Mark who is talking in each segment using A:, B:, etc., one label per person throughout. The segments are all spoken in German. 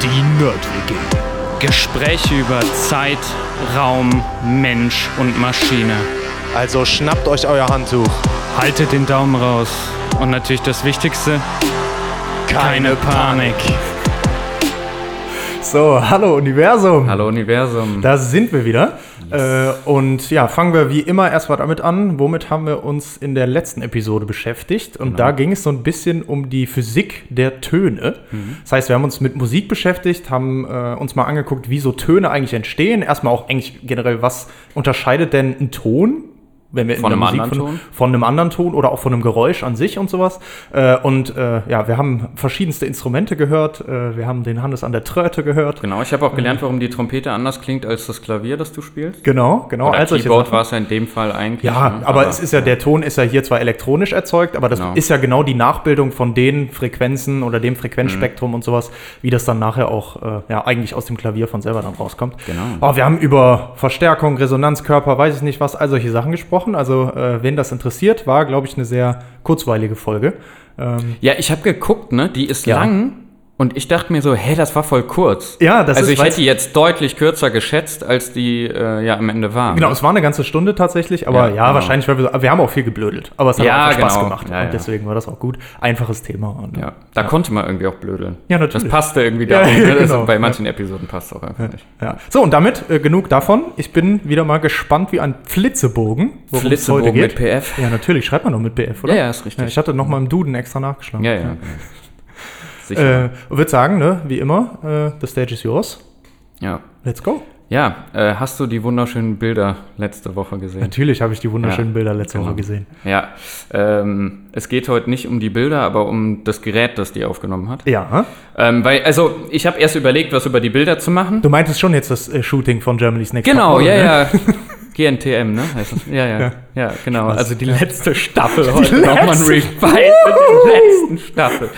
A: Die Nerd-WG. Gespräche über Zeit, Raum, Mensch und Maschine.
B: Also schnappt euch euer Handtuch.
A: Haltet den Daumen raus. Und natürlich das Wichtigste, keine Panik.
C: So, hallo Universum.
A: Hallo Universum.
C: Da sind wir wieder. Äh, und ja, fangen wir wie immer erstmal damit an. Womit haben wir uns in der letzten Episode beschäftigt? Und da ging es so ein bisschen um die Physik der Töne. Das heißt, wir haben uns mit Musik beschäftigt, haben äh, uns mal angeguckt, wie so Töne eigentlich entstehen. Erstmal auch eigentlich generell, was unterscheidet denn ein Ton? Wenn wir in
A: Von
C: der
A: einem
C: Musik
A: anderen
C: von,
A: Ton?
C: von einem anderen Ton oder auch von einem Geräusch an sich und sowas. Äh, und äh, ja, wir haben verschiedenste Instrumente gehört. Äh, wir haben den Hannes an der Tröte gehört.
A: Genau, ich habe auch gelernt, warum die Trompete anders klingt als das Klavier, das du spielst.
C: Genau, genau.
A: Oder
C: solche
A: Keyboard war es ja in dem Fall eigentlich.
C: Ja,
A: ne?
C: aber, es ist ja, der Ton ist ja hier zwar elektronisch erzeugt, aber das
A: Genau.
C: ist ja genau die Nachbildung von den Frequenzen oder dem Frequenzspektrum und sowas, wie das dann nachher auch äh, ja, eigentlich aus dem Klavier von selber dann rauskommt.
A: Genau.
C: Oh, wir haben über Verstärkung, Resonanzkörper, weiß ich nicht was, all solche Sachen gesprochen. Also, äh, wen das interessiert, war, glaube ich, eine sehr kurzweilige Folge. Ähm,
A: Ja, ich habe geguckt, ne? Die ist
C: Ja.
A: lang und ich dachte mir so, hey, das war voll kurz.
C: Ja, das
A: also
C: ist,
A: ich
C: weil's-
A: hätte die jetzt deutlich kürzer geschätzt, als die äh, ja am Ende war.
C: Genau, es war eine ganze Stunde tatsächlich, aber
A: Ja,
C: ja,
A: genau.
C: wahrscheinlich, weil wir, wir haben auch viel geblödelt. Aber es hat
A: Ja,
C: auch einfach Spaß
A: genau.
C: gemacht.
A: Ja,
C: und deswegen war das auch gut. Einfaches Thema.
A: Ja, da konnte man irgendwie auch blödeln.
C: Ja, natürlich.
A: Das passte irgendwie da. Ne?
C: Genau.
A: Bei manchen Episoden passt es auch einfach nicht.
C: Ja. So, und damit äh, genug davon. Ich bin wieder mal gespannt wie ein Flitzebogen. worum es
A: Flitzebogen mit PF.
C: Ja, natürlich. Schreibt man noch mit PF, oder?
A: Ja, ja, ist richtig.
C: ich hatte noch mal im Duden extra nachgeschlagen.
A: Ja, ja. Sicher.
C: Äh, würde sagen, ne, wie immer, äh, the stage is yours.
A: ja.
C: Let's go.
A: Ja, äh, hast du die wunderschönen Bilder letzte Woche gesehen?
C: Natürlich habe ich die wunderschönen
A: Ja,
C: Bilder letzte
A: genau.
C: Woche gesehen.
A: Ja, ähm, es geht heute nicht um die Bilder, aber um das Gerät, das die aufgenommen hat.
C: Ja?
A: Ähm, weil, also, ich habe erst überlegt, was über die Bilder zu machen.
C: du meintest schon jetzt das äh, Shooting von Germany's Next
A: Genau,
C: Top
A: ja,
C: ne?
A: ja. GNTM, ne? Heißt das? Ja, ja, ja, genau. Also die letzte Staffel
C: Die
A: heute nochmal ein mit der letzten Staffel.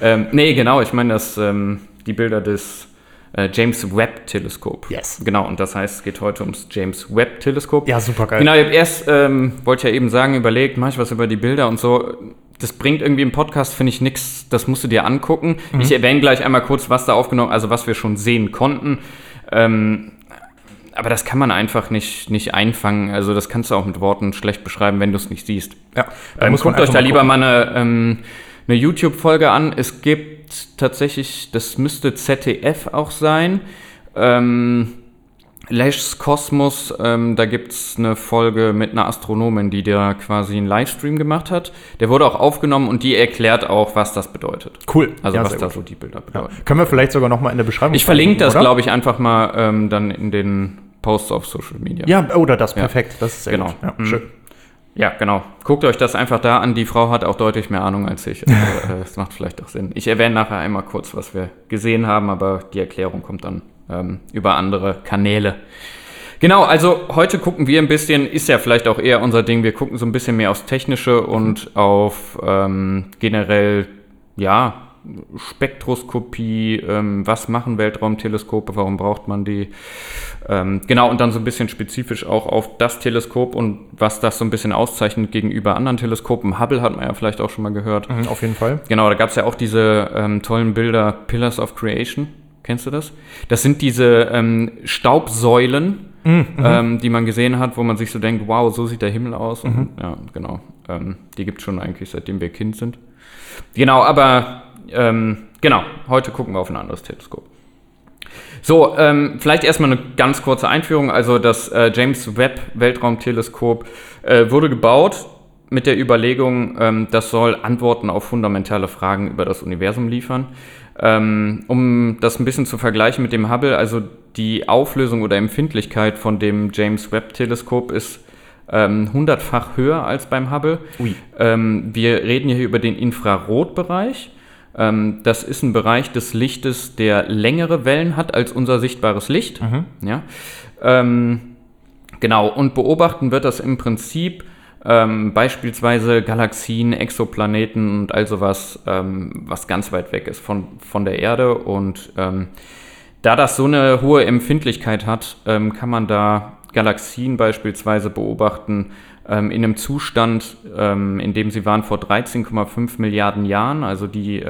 A: Ähm, nee, genau, ich meine das, ähm, die Bilder des äh, James Webb Teleskop.
C: Yes.
A: Genau, und das heißt, es geht heute ums James Webb Teleskop.
C: Ja, super geil.
A: Genau, ich habe erst, ähm, wollte ja eben sagen, überlegt, mache ich was über die Bilder und so. Das bringt irgendwie im Podcast, finde ich, nichts, das musst du dir angucken.
C: Mhm.
A: Ich erwähne gleich einmal kurz, was da aufgenommen, also was wir schon sehen konnten. Ähm, aber das kann man einfach nicht, nicht einfangen. Also das kannst du auch mit Worten schlecht beschreiben, wenn du es nicht siehst.
C: Ja,
A: Ähm, guckt euch da
C: mal
A: lieber mal eine, ähm, eine YouTube-Folge an. Es gibt tatsächlich, das müsste ZDF auch sein. Ähm, Lesch's Kosmos, ähm, da gibt es eine Folge mit einer Astronomin, die da quasi einen Livestream gemacht hat. Der wurde auch aufgenommen und die erklärt auch, was das bedeutet.
C: Cool.
A: Also
C: Ja,
A: was da
C: gut.
A: so die Bilder
C: Ja.
A: bedeuten.
C: Können wir vielleicht sogar noch mal in der Beschreibung
A: Ich verlinke das, glaube ich, einfach mal ähm, dann in den Posts auf Social Media.
C: Ja, oder das,
A: Ja.
C: perfekt. Das ist sehr
A: Genau.
C: gut. Ja,
A: Mhm.
C: schön.
A: Ja, genau. Guckt euch das einfach da an. Die Frau hat auch deutlich mehr Ahnung als ich. Also, äh, das macht vielleicht auch Sinn. Ich erwähne nachher einmal kurz, was wir gesehen haben, aber die Erklärung kommt dann ähm, über andere Kanäle. Genau, also heute gucken wir ein bisschen, ist ja vielleicht auch eher unser Ding, wir gucken so ein bisschen mehr aufs Technische und auf ähm, generell, ja, Spektroskopie, ähm, was machen Weltraumteleskope, warum braucht man die? Ähm, genau, und dann so ein bisschen spezifisch auch auf das Teleskop und was das so ein bisschen auszeichnet gegenüber anderen Teleskopen. Hubble hat man ja vielleicht auch schon mal gehört.
C: Mhm, auf jeden Fall.
A: Genau, da gab es ja auch diese ähm, tollen Bilder Pillars of Creation. Kennst du das? Das sind diese ähm, Staubsäulen, ähm, die man gesehen hat, wo man sich so denkt, wow, so sieht der Himmel aus. Und, ja, genau. Ähm, die gibt es schon eigentlich, seitdem wir Kind sind. Genau, aber ähm, genau, heute gucken wir auf ein anderes Teleskop. So, ähm, vielleicht erstmal eine ganz kurze Einführung. Also das äh, James Webb Weltraumteleskop äh, wurde gebaut mit der Überlegung, ähm, das soll Antworten auf fundamentale Fragen über das Universum liefern. Ähm, um das ein bisschen zu vergleichen mit dem Hubble, also die Auflösung oder Empfindlichkeit von dem James Webb Teleskop ist ähm, hundertfach höher als beim Hubble. Ähm, wir reden hier über den Infrarotbereich. Ähm, das ist ein Bereich des Lichtes, der längere Wellen hat als unser sichtbares Licht. Ja? Ähm, genau, und beobachten wird das im Prinzip ähm, beispielsweise Galaxien, Exoplaneten und all sowas, ähm, was ganz weit weg ist von, von der Erde. Und ähm, da das so eine hohe Empfindlichkeit hat, ähm, kann man da Galaxien beispielsweise beobachten ähm, in einem Zustand, ähm, in dem sie waren vor 13,5 Milliarden Jahren, also die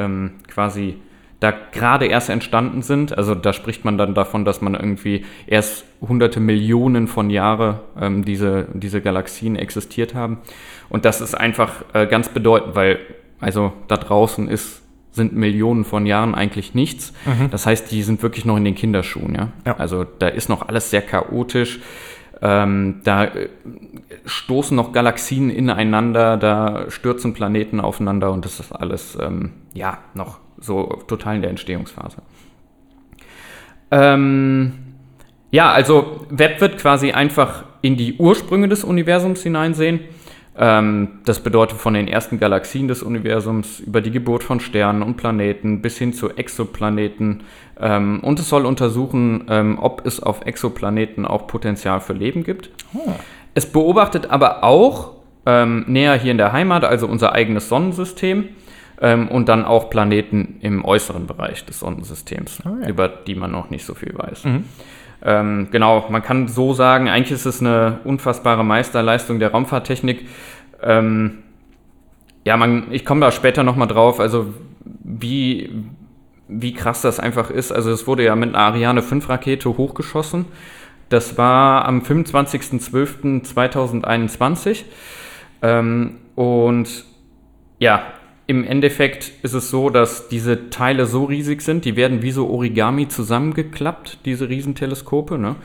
A: quasi da gerade erst entstanden sind. Also da spricht man dann davon, dass man irgendwie erst hunderte Millionen von Jahre ähm, diese, diese Galaxien existiert haben. Und das ist einfach äh, ganz bedeutend, weil also da draußen ist, sind Millionen von Jahren eigentlich nichts.
C: Mhm.
A: Das heißt, die sind wirklich noch in den Kinderschuhen. Ja?
C: Ja.
A: Also da ist noch alles sehr chaotisch. Ähm, da äh, stoßen noch Galaxien ineinander, da stürzen Planeten aufeinander und das ist alles ähm, ja noch so total in der Entstehungsphase. Ähm, ja, also Webb wird quasi einfach in die Ursprünge des Universums hineinsehen. Ähm, das bedeutet von den ersten Galaxien des Universums über die Geburt von Sternen und Planeten bis hin zu Exoplaneten. Ähm, und es soll untersuchen, ähm, ob es auf Exoplaneten auch Potenzial für Leben gibt. Es beobachtet aber auch ähm, näher hier in der Heimat, also unser eigenes Sonnensystem ähm, und dann auch Planeten im äußeren Bereich des Sonnensystems,
C: Ah, ja.
A: über die man noch nicht so viel weiß. Ähm, genau, man kann so sagen, eigentlich ist es eine unfassbare Meisterleistung der Raumfahrttechnik. Ähm, ja, man, ich komme da später nochmal drauf, also wie, wie krass das einfach ist. Also es wurde ja mit einer Ariane 5 Rakete hochgeschossen. Das war am 25.12.2021. Ähm, und ja, im Endeffekt ist es so, dass diese Teile so riesig sind, die werden wie so Origami zusammengeklappt, diese Riesenteleskope, ne?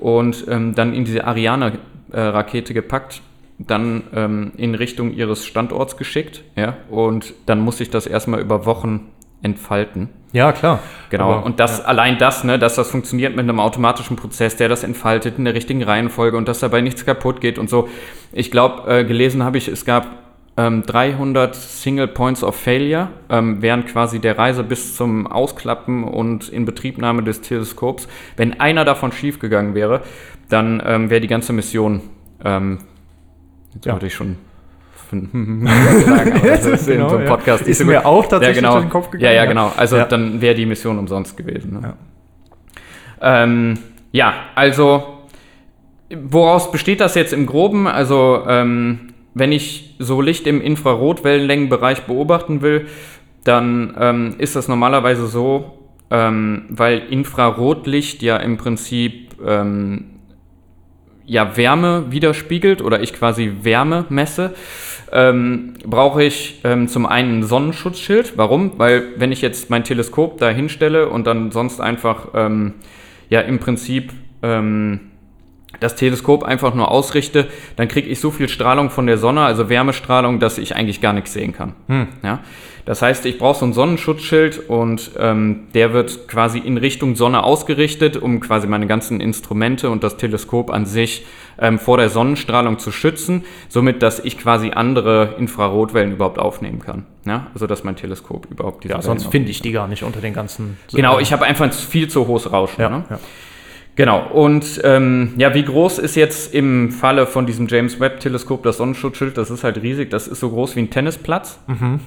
A: und ähm, dann in diese Ariane-Rakete gepackt, dann ähm, in Richtung ihres Standorts geschickt, ja, und dann muss sich das erstmal über Wochen entfalten.
C: Ja, klar.
A: Genau,
C: Aber,
A: und das allein das, ne, dass das funktioniert mit einem automatischen Prozess, der das entfaltet in der richtigen Reihenfolge und dass dabei nichts kaputt geht und so. Ich glaube, äh, gelesen habe ich, es gab ähm, 300 Single Points of Failure ähm, während quasi der Reise bis zum Ausklappen und Inbetriebnahme des Teleskops. Wenn einer davon schiefgegangen wäre, dann ähm, wäre die ganze Mission, ähm, jetzt
C: Ja.
A: würde ich schon sagen, aber das ist so
C: Genau, ja.
A: Podcast
C: Ist mir auch tatsächlich
A: ja, genau.
C: durch den Kopf gegangen,
A: Ja, ja,
C: ja.
A: genau. Also
C: Ja.
A: dann wäre die Mission umsonst gewesen. Ne?
C: Ja.
A: Ähm, ja, also woraus besteht das jetzt im Groben? Also ähm, wenn ich so Licht im Infrarotwellenlängenbereich beobachten will, dann ähm, ist das normalerweise so, ähm, weil Infrarotlicht ja im Prinzip ähm, ja, Wärme widerspiegelt oder ich quasi Wärme messe, ähm, brauche ich ähm, zum einen ein Sonnenschutzschild. Warum? Weil wenn ich jetzt mein Teleskop da hinstelle und dann sonst einfach ähm, ja im Prinzip das Teleskop einfach nur ausrichte, dann kriege ich so viel Strahlung von der Sonne, also Wärmestrahlung, dass ich eigentlich gar nichts sehen kann. Ja? Das heißt, ich brauche so ein Sonnenschutzschild und ähm, der wird quasi in Richtung Sonne ausgerichtet, um quasi meine ganzen Instrumente und das Teleskop an sich ähm, vor der Sonnenstrahlung zu schützen, somit, dass ich quasi andere Infrarotwellen überhaupt aufnehmen kann. Ja? Also, dass mein Teleskop überhaupt diese
C: Ja, sonst finde ich die gar nicht unter den ganzen.
A: Genau, ich habe einfach ein viel zu hohes Rauschen.
C: Ja,
A: ne?
C: ja.
A: Genau, und ähm, ja, wie groß ist jetzt im Falle von diesem James Webb-Teleskop das Sonnenschutzschild? Das ist halt riesig, das ist so groß wie ein Tennisplatz.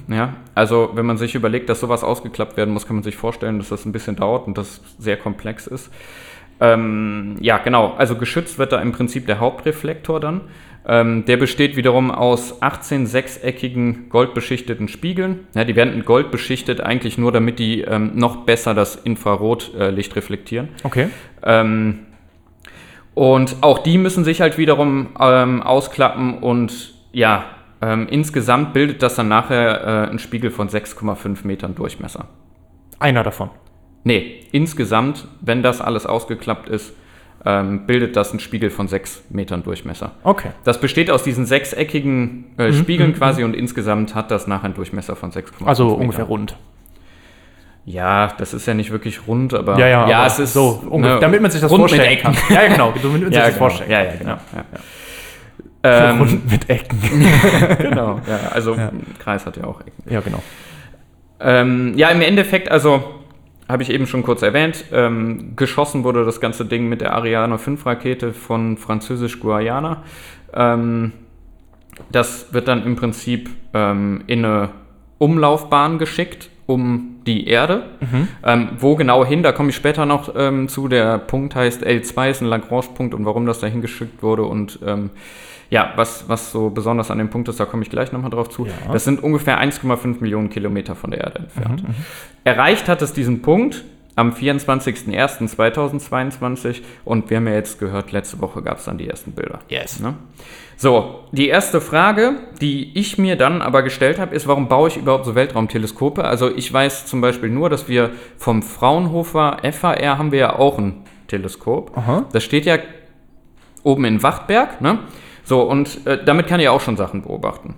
A: Ja, also wenn man sich überlegt, dass sowas ausgeklappt werden muss, kann man sich vorstellen, dass das ein bisschen dauert und das sehr komplex ist. Ähm, ja, genau, also geschützt wird da im Prinzip der Hauptreflektor dann. Ähm, der besteht wiederum aus 18 sechseckigen goldbeschichteten Spiegeln. Ja, die werden mit Gold beschichtet, eigentlich nur damit die ähm, noch besser das Infrarotlicht reflektieren.
C: Okay.
A: Ähm, und auch die müssen sich halt wiederum ähm, ausklappen und ja, ähm, insgesamt bildet das dann nachher äh, einen Spiegel von 6,5 Metern Durchmesser.
C: Einer davon.
A: Nee, insgesamt, wenn das alles ausgeklappt ist, ähm, bildet das einen Spiegel von 6 Metern Durchmesser.
C: Okay.
A: Das besteht aus diesen sechseckigen äh, Spiegeln quasi und insgesamt hat das nachher einen Durchmesser von 6,5
C: Also ungefähr rund.
A: Ja, das ist ja nicht wirklich rund, aber
C: Ja, ja,
A: ja
C: aber
A: es ist
C: so
A: ne,
C: damit man sich das
A: rund
C: vorstellen
A: mit Ecken.
C: kann. Ja, ja, genau, damit man sich
A: ja,
C: das
A: genau.
C: vorstellen
A: ja,
C: kann.
A: ja, genau. Ja.
C: Ja.
A: Ähm,
C: Rund mit Ecken.
A: genau, ja, also ein Kreis hat ja auch Ecken.
C: ja, genau.
A: Ähm, ja, im Endeffekt, also habe ich eben schon kurz erwähnt, ähm, geschossen wurde das ganze Ding mit der Ariane 5 Rakete von Französisch-Guayana. Ähm, das wird dann im Prinzip ähm, in eine Umlaufbahn geschickt um die Erde. Ähm, wo genau hin, da komme ich später noch ähm, zu. Der Punkt heißt L2, ist ein Lagrange-Punkt und warum das dahin geschickt wurde und ähm, ja, was, was so besonders an dem Punkt ist, da komme ich gleich nochmal drauf zu. Das sind ungefähr 1,5 Millionen Kilometer von der Erde entfernt. Erreicht hat es diesen Punkt am 24.01.2022 und wir haben ja jetzt gehört, letzte Woche gab es dann die ersten Bilder.
C: Yes.
A: Ne? So, die erste Frage, die ich mir dann aber gestellt habe, ist, warum baue ich überhaupt so Weltraumteleskope? Also ich weiß zum Beispiel nur, dass wir vom Fraunhofer FAR haben wir ja auch ein Teleskop.
C: Aha.
A: Das steht ja oben in Wachtberg, ne? So, und äh, damit kann ich auch schon Sachen beobachten.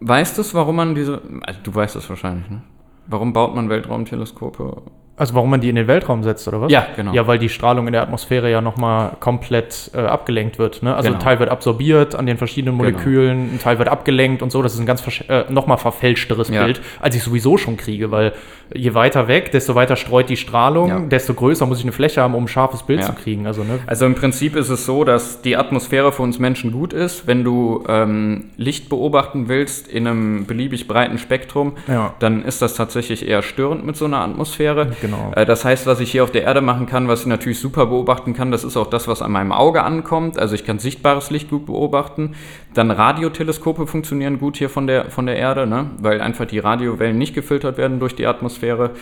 A: Weißt du, warum man diese. Also, du weißt es wahrscheinlich, ne? Warum baut man Weltraumteleskope?
C: Also warum man die in den Weltraum setzt, oder was?
A: Ja, genau.
C: Ja, weil die Strahlung in der Atmosphäre ja nochmal komplett äh, abgelenkt wird. Ne? Also
A: Genau.
C: ein Teil wird absorbiert an den verschiedenen Molekülen, ein Teil wird abgelenkt und so. Das ist ein ganz äh, nochmal verfälschteres
A: Ja.
C: Bild, als ich sowieso schon kriege, weil je weiter weg, desto weiter streut die Strahlung,
A: Ja.
C: desto größer muss ich eine Fläche haben, um ein scharfes Bild
A: Ja.
C: zu kriegen. Also, ne?
A: Also im Prinzip ist es so, dass die Atmosphäre für uns Menschen gut ist. Wenn du ähm, Licht beobachten willst in einem beliebig breiten Spektrum,
C: Ja.
A: dann ist das tatsächlich eher störend mit so einer Atmosphäre.
C: Genau.
A: Äh, das heißt, was ich hier auf der Erde machen kann, was ich natürlich super beobachten kann, das ist auch das, was an meinem Auge ankommt. Also ich kann sichtbares Licht gut beobachten. Dann Radioteleskope funktionieren gut hier von der, von der Erde, ne? weil einfach die Radiowellen nicht gefiltert werden durch die Atmosphäre.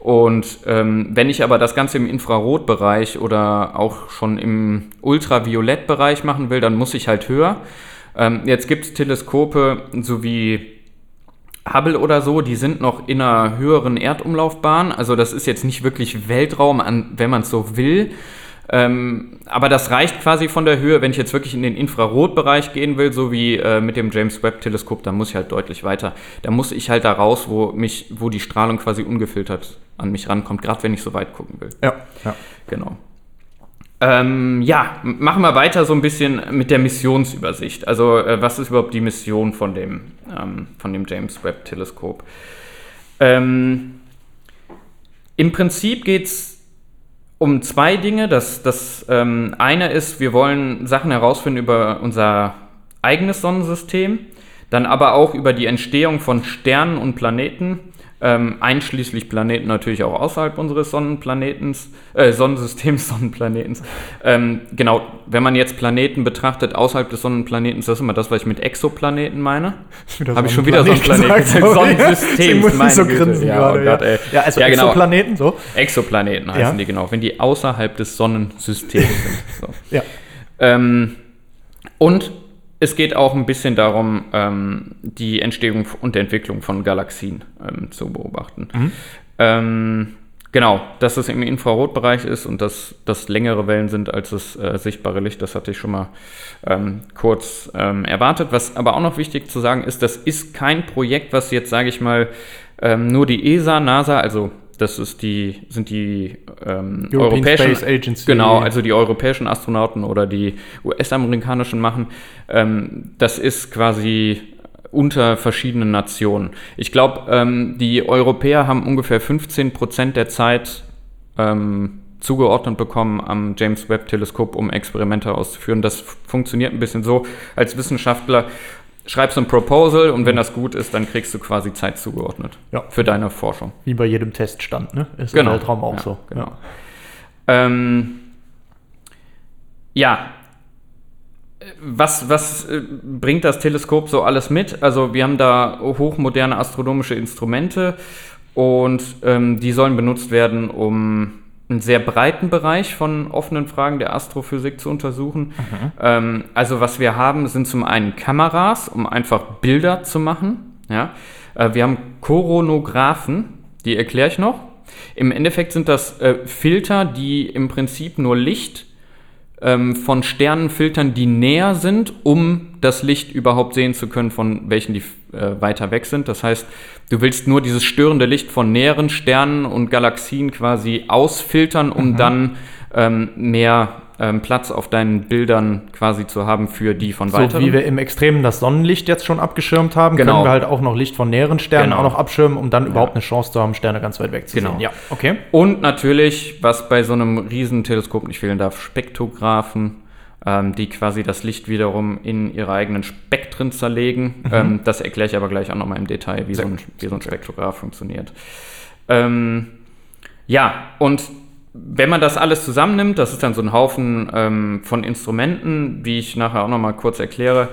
A: Und ähm, wenn ich aber das Ganze im Infrarotbereich oder auch schon im Ultraviolettbereich machen will, dann muss ich halt höher. Ähm, jetzt gibt es Teleskope, so wie Hubble oder so, die sind noch in einer höheren Erdumlaufbahn. Also das ist jetzt nicht wirklich Weltraum, an, wenn man es so will. Ähm, aber das reicht quasi von der Höhe, wenn ich jetzt wirklich in den Infrarotbereich gehen will, so wie äh, mit dem James Webb Teleskop, dann muss ich halt deutlich weiter. Da muss ich halt da raus, wo mich, wo die Strahlung quasi ungefiltert an mich rankommt, gerade wenn ich so weit gucken will.
C: Ja. ja.
A: Genau. Ähm, ja, machen wir weiter so ein bisschen mit der Missionsübersicht. Also, äh, was ist überhaupt die Mission von dem, ähm, von dem James Webb Teleskop? Ähm, Im Prinzip geht es um zwei Dinge. Das, das ähm, eine ist, wir wollen Sachen herausfinden über unser eigenes Sonnensystem, dann aber auch über die Entstehung von Sternen und Planeten, ähm, einschließlich Planeten natürlich auch außerhalb unseres Sonnenplanetens, äh, Sonnensystems, Sonnenplanetens. Ähm, genau, wenn man jetzt Planeten betrachtet außerhalb des Sonnenplanetens, das ist immer das, was ich mit Exoplaneten meine. Habe ich schon wieder Sonnenplaneten gesagt?
C: Ich
A: meine
C: so
A: Güte.
C: grinsen
A: Ja,
C: gerade.
A: oh Gott, ey.
C: ja, also
A: Ja, genau.
C: Exoplaneten, so.
A: Exoplaneten heißen
C: Ja.
A: die genau, wenn die außerhalb des Sonnensystems sind. So.
C: Ja.
A: Ähm, und es geht auch ein bisschen darum, ähm, die Entstehung und Entwicklung von Galaxien ähm, zu beobachten. Ähm, genau, dass es im Infrarotbereich ist und dass das längere Wellen sind als das äh, sichtbare Licht, das hatte ich schon mal ähm, kurz ähm, erwartet. Was aber auch noch wichtig zu sagen ist, das ist kein Projekt, was jetzt, sage ich mal, ähm, nur die ESA, NASA, also das ist die, sind die ähm, europäischen
C: Space Agency.
A: Genau, also die europäischen Astronauten oder die US-amerikanischen machen. Ähm, das ist quasi unter verschiedenen Nationen. Ich glaube, ähm, die Europäer haben ungefähr 15 Prozent der Zeit ähm, zugeordnet bekommen am James Webb Teleskop, um Experimente auszuführen. Das funktioniert ein bisschen so, als Wissenschaftler schreibst ein Proposal und wenn das gut ist, dann kriegst du quasi Zeit zugeordnet
C: Ja.
A: für deine Forschung.
C: Wie bei jedem Teststand, ne? Ist
A: Genau.
C: im Weltraum auch
A: Ja,
C: so.
A: genau. Ähm, ja. Was, was äh, bringt das Teleskop so alles mit? Also wir haben da hochmoderne astronomische Instrumente und ähm, die sollen benutzt werden, um einen sehr breiten Bereich von offenen Fragen der Astrophysik zu untersuchen. Ähm, also was wir haben, sind zum einen Kameras, um einfach Bilder zu machen. Ja? Äh, wir haben Koronographen, die erkläre ich noch. Im Endeffekt sind das äh, Filter, die im Prinzip nur Licht ähm, von Sternen filtern, die näher sind, um das Licht überhaupt sehen zu können, von welchen die äh, weiter weg sind. Das heißt, du willst nur dieses störende Licht von näheren Sternen und Galaxien quasi ausfiltern, um dann ähm, mehr ähm, Platz auf deinen Bildern quasi zu haben für die von
C: So
A: weiteren.
C: wie wir im Extremen das Sonnenlicht jetzt schon abgeschirmt haben,
A: Genau.
C: können wir halt auch noch Licht von näheren Sternen
A: Genau.
C: auch noch abschirmen, um dann überhaupt eine Chance zu haben, Sterne ganz weit weg zu
A: Genau.
C: sehen. Ja, okay.
A: Und natürlich, was bei so einem Riesenteleskop nicht fehlen darf, Spektrographen. ähm, die quasi das Licht wiederum in ihre eigenen Spektren zerlegen.
C: Mhm.
A: Ähm, das erkläre ich aber gleich auch nochmal im Detail, wie so, ein, wie so ein Spektrograph funktioniert. Ähm, ja, und wenn man das alles zusammennimmt, das ist dann so ein Haufen ähm, von Instrumenten, die ich nachher auch nochmal kurz erkläre,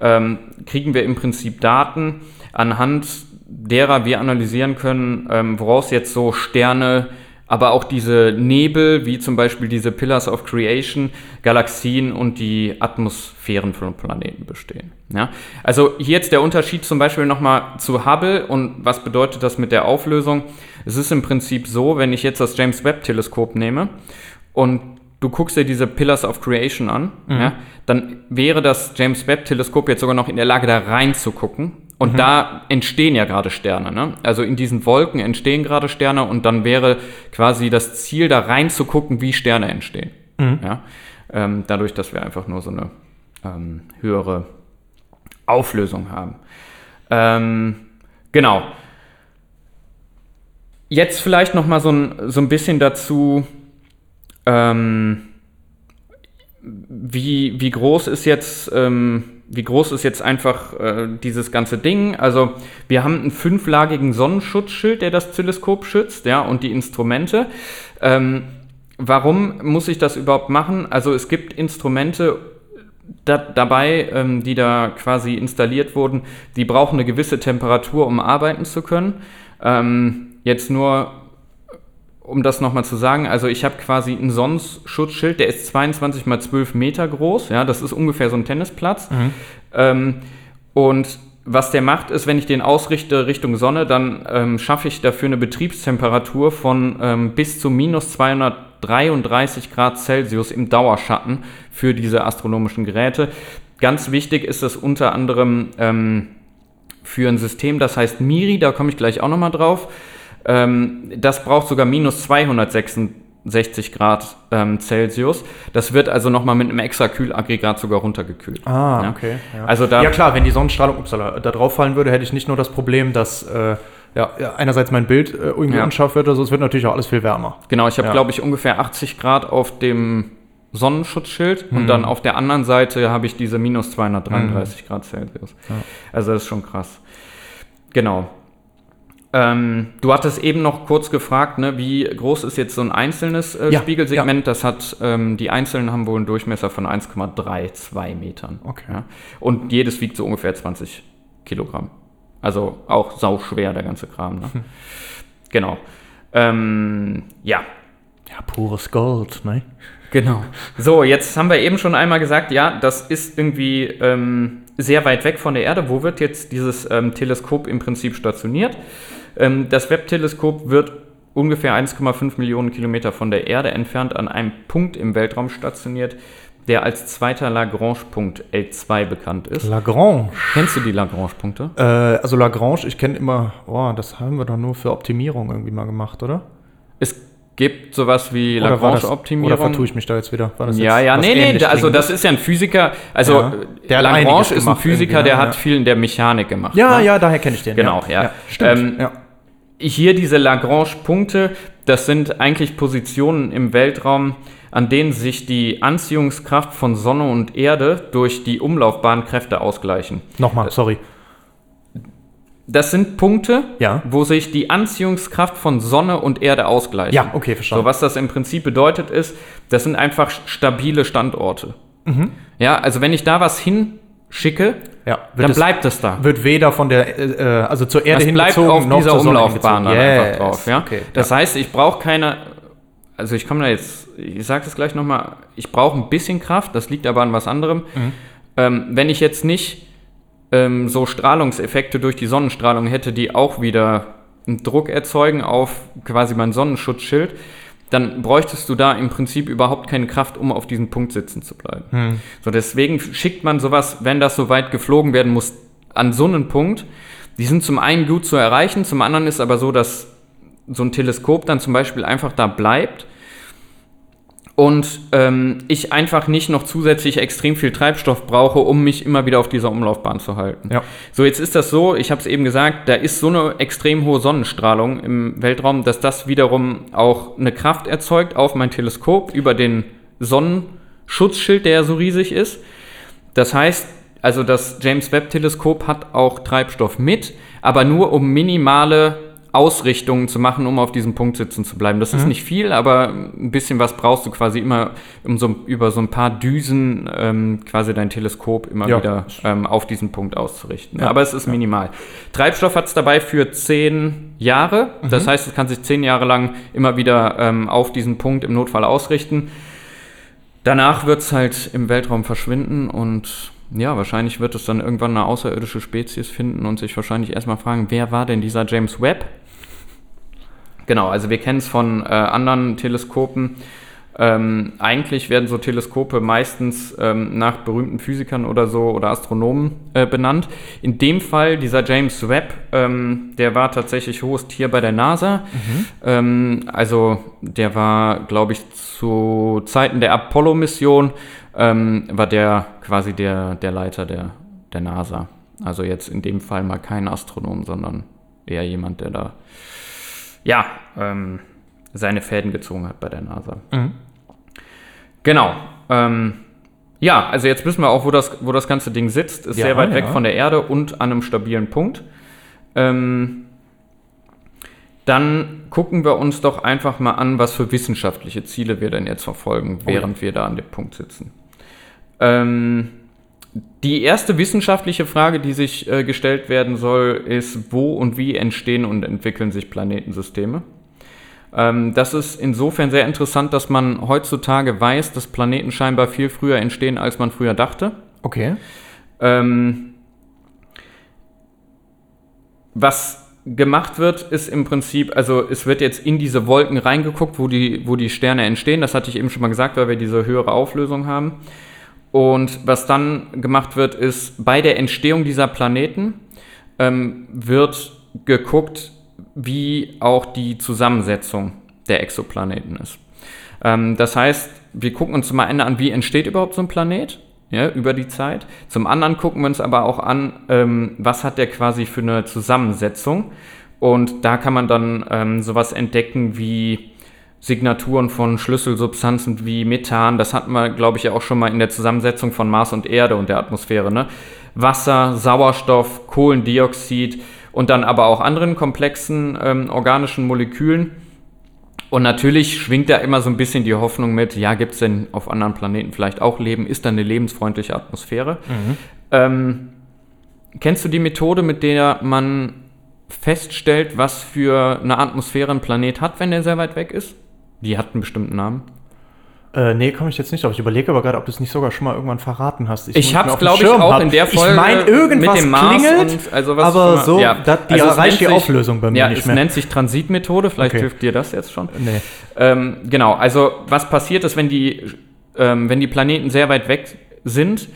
A: ähm, kriegen wir im Prinzip Daten, anhand derer wir analysieren können, ähm, woraus jetzt so Sterne, aber auch diese Nebel, wie zum Beispiel diese Pillars of Creation, Galaxien und die Atmosphären von Planeten bestehen. Ja? Also hier jetzt der Unterschied zum Beispiel nochmal zu Hubble und was bedeutet das mit der Auflösung? Es ist im Prinzip so, wenn ich jetzt das James Webb Teleskop nehme und du guckst dir diese Pillars of Creation an, ja, dann wäre das James Webb Teleskop jetzt sogar noch in der Lage, da reinzugucken. Und da entstehen ja gerade Sterne. Ne? Also in diesen Wolken entstehen gerade Sterne und dann wäre quasi das Ziel, da reinzugucken, wie Sterne entstehen. Ja? Ähm, dadurch, dass wir einfach nur so eine ähm, höhere Auflösung haben. Ähm, genau. Jetzt vielleicht noch mal so ein, so ein bisschen dazu, ähm, wie, wie groß ist jetzt, ähm, wie groß ist jetzt einfach äh, dieses ganze Ding? Also wir haben einen fünflagigen Sonnenschutzschild, der das Teleskop schützt, ja, und die Instrumente. Ähm, warum muss ich das überhaupt machen? Also es gibt Instrumente da, dabei, ähm, die da quasi installiert wurden, die brauchen eine gewisse Temperatur, um arbeiten zu können. Ähm, jetzt nur um das nochmal zu sagen, also ich habe quasi ein Sonnenschutzschild, der ist 22 mal 12 Meter groß, ja, das ist ungefähr so ein Tennisplatz. Ähm, und was der macht, ist, wenn ich den ausrichte Richtung Sonne, dann ähm, schaffe ich dafür eine Betriebstemperatur von ähm, bis zu minus 233 Grad Celsius im Dauerschatten für diese astronomischen Geräte. Ganz wichtig ist das unter anderem ähm, für ein System, das heißt MIRI, da komme ich gleich auch nochmal drauf. Ähm, das braucht sogar minus 266 Grad ähm, Celsius. Das wird also nochmal mit einem extra Kühlaggregat sogar runtergekühlt.
C: Ah,
A: Ja.
C: okay. Ja.
A: Also da-
C: ja klar, wenn die Sonnenstrahlung upsala, da drauf fallen würde, hätte ich nicht nur das Problem, dass äh, ja, einerseits mein Bild äh, irgendwie
A: Ja.
C: unscharf wird, also es wird natürlich auch alles viel wärmer.
A: Genau, ich habe, glaube ich, ungefähr 80 Grad auf dem Sonnenschutzschild
C: Mhm.
A: und dann auf der anderen Seite habe ich diese minus 233 Grad Celsius. Also das ist schon krass. Genau. Ähm, du hattest eben noch kurz gefragt, ne, wie groß ist jetzt so ein einzelnes äh,
C: Ja,
A: Spiegelsegment? Das hat, ähm, die einzelnen haben wohl einen Durchmesser von 1,32 Metern.
C: Okay.
A: Ja? Und jedes wiegt so ungefähr 20 Kilogramm. Also auch sauschwer, der ganze Kram. Ne? Genau. Ähm, ja,
C: Ja, pures Gold, ne?
A: Genau. So, jetzt haben wir eben schon einmal gesagt, ja, das ist irgendwie ähm, sehr weit weg von der Erde. Wo wird jetzt dieses ähm, Teleskop im Prinzip stationiert? Ähm, das Webb-Teleskop wird ungefähr 1,5 Millionen Kilometer von der Erde entfernt an einem Punkt im Weltraum stationiert, der als zweiter Lagrange-Punkt L2 bekannt ist.
C: Lagrange.
A: Kennst du die Lagrange-Punkte?
C: Äh, also Lagrange, ich kenne immer, oh, das haben wir doch nur für Optimierung irgendwie mal gemacht, oder?
A: Es gibt sowas wie Lagrange-Optimierung.
C: Oder vertue ich mich da jetzt wieder? War das
A: Ja,
C: jetzt
A: ja,
C: was
A: nee, nee, da- also das ist ja ein Physiker, also
C: Ja. Der
A: Lagrange ist ein Physiker,
C: irgendwie,
A: der
C: ne?
A: hat
C: Ja.
A: viel in der Mechanik gemacht.
C: Ja,
A: ne?
C: ja, daher kenne ich den.
A: Genau, ja.
C: Stimmt,
A: Ähm,
C: ja.
A: Hier diese Lagrange-Punkte, das sind eigentlich Positionen im Weltraum, an denen sich die Anziehungskraft von Sonne und Erde durch die Umlaufbahnkräfte ausgleichen.
C: Nochmal, sorry.
A: Das sind Punkte,
C: Ja.
A: wo sich die Anziehungskraft von Sonne und Erde ausgleichen.
C: Ja, okay, verstanden.
A: So, was das im Prinzip bedeutet ist, das sind einfach stabile Standorte.
C: Mhm.
A: Ja, also wenn ich da was hinschicke,
C: Ja,
A: dann bleibt es da.
C: wird weder von der, äh, äh, also zur Erde
A: bleibt
C: hingezogen,
A: auf
C: noch
A: dieser Umlaufbahn dann
C: hingezogen.
A: einfach
C: Yes,
A: drauf. Ja?
C: Okay,
A: Das
C: ja.
A: heißt, ich brauche keine, also ich komme da jetzt, ich sage das gleich nochmal, ich brauche ein bisschen Kraft, das liegt aber an was anderem.
C: Mhm.
A: Ähm, wenn ich jetzt nicht ähm, so Strahlungseffekte durch die Sonnenstrahlung hätte, die auch wieder einen Druck erzeugen auf quasi mein Sonnenschutzschild, dann bräuchtest du da im Prinzip überhaupt keine Kraft, um auf diesem Punkt sitzen zu bleiben.
C: Hm.
A: So, deswegen schickt man sowas, wenn das so weit geflogen werden muss, an so einen Punkt. Die sind zum einen gut zu erreichen, zum anderen ist aber so, dass so ein Teleskop dann zum Beispiel einfach da bleibt und ähm, ich einfach nicht noch zusätzlich extrem viel Treibstoff brauche, um mich immer wieder auf dieser Umlaufbahn zu halten.
C: Ja.
A: So, jetzt ist das so, ich habe es eben gesagt, da ist so eine extrem hohe Sonnenstrahlung im Weltraum, dass das wiederum auch eine Kraft erzeugt auf mein Teleskop über den Schutzschild, der ja so riesig ist. Das heißt, also das James Webb Teleskop hat auch Treibstoff mit, aber nur um minimale Ausrichtungen zu machen, um auf diesem Punkt sitzen zu bleiben. Das ist nicht viel, aber ein bisschen was brauchst du quasi immer, um so, über so ein paar Düsen ähm, quasi dein Teleskop immer
C: Ja.
A: wieder ähm, auf diesen Punkt auszurichten. Aber es ist minimal. Treibstoff hat es dabei für zehn Jahre. Das heißt, es kann sich zehn Jahre lang immer wieder ähm, auf diesen Punkt im Notfall ausrichten. Danach wird es halt im Weltraum verschwinden und ja, wahrscheinlich wird es dann irgendwann eine außerirdische Spezies finden und sich wahrscheinlich erstmal fragen, wer war denn dieser James Webb? Genau, also wir kennen es von äh, anderen Teleskopen. Ähm, eigentlich werden so Teleskope meistens ähm, nach berühmten Physikern oder so oder Astronomen äh, benannt. In dem Fall, dieser James Webb, ähm, der war tatsächlich Host hier bei der NASA. Ähm, also der war, glaube ich, zu Zeiten der Apollo-Mission, ähm, war der quasi der, der Leiter der, der NASA. Also jetzt in dem Fall mal kein Astronom, sondern eher jemand, der da ja, ähm, seine Fäden gezogen hat bei der NASA. Genau. Ähm, ja, also jetzt wissen wir auch, wo das, wo das ganze Ding sitzt. Ist
C: Ja,
A: sehr weit weg
C: ja.
A: von der Erde und an einem stabilen Punkt. Ähm, dann gucken wir uns doch einfach mal an, was für wissenschaftliche Ziele wir denn jetzt verfolgen,
C: Oh ja.
A: während wir da an dem Punkt sitzen. Ähm, die erste wissenschaftliche Frage, die sich äh, gestellt werden soll, ist, wo und wie entstehen und entwickeln sich Planetensysteme? Ähm, das ist insofern sehr interessant, dass man heutzutage weiß, dass Planeten scheinbar viel früher entstehen, als man früher dachte.
C: Okay.
A: Ähm, was gemacht wird, ist im Prinzip, also es wird jetzt in diese Wolken reingeguckt, wo die, wo die Sterne entstehen. Das hatte ich eben schon mal gesagt, weil wir diese höhere Auflösung haben. Und was dann gemacht wird, ist bei der Entstehung dieser Planeten ähm, wird geguckt, wie auch die Zusammensetzung der Exoplaneten ist. Ähm, das heißt, wir gucken uns zum einen an, wie entsteht überhaupt so ein Planet ja, über die Zeit. Zum anderen gucken wir uns aber auch an, ähm, was hat der quasi für eine Zusammensetzung. Und da kann man dann ähm, sowas entdecken wie Signaturen von Schlüsselsubstanzen wie Methan. Das hatten wir, glaube ich, ja auch schon mal in der Zusammensetzung von Mars und Erde und der Atmosphäre. Ne? Wasser, Sauerstoff, Kohlendioxid und dann aber auch anderen komplexen ähm, organischen Molekülen. Und natürlich schwingt da immer so ein bisschen die Hoffnung mit, ja, gibt es denn auf anderen Planeten vielleicht auch Leben? Ist da eine lebensfreundliche Atmosphäre? Ähm, kennst du die Methode, mit der man feststellt, was für eine Atmosphäre ein Planet hat, wenn der sehr weit weg ist? Die hat einen bestimmten Namen.
C: Äh, nee, komme ich jetzt nicht drauf. Ich überlege aber gerade, ob du es nicht sogar schon mal irgendwann verraten hast.
A: Ich
C: nicht mehr
A: hab's,
C: auf dem
A: glaub ich, auch
C: hab.
A: in der Folge
C: Ich meine, irgendwas
A: mit dem Mars
C: klingelt,
A: also was
C: aber so,
A: ja.
C: da, die
A: Also es
C: erreicht die
A: sich-
C: Auflösung bei mir
A: ja,
C: nicht
A: es
C: mehr.
A: nennt sich Transitmethode, vielleicht
C: Okay.
A: hilft dir das jetzt schon.
C: nee.
A: Ähm, genau, also was passiert ist, wenn die, ähm, wenn die Planeten sehr weit weg sind,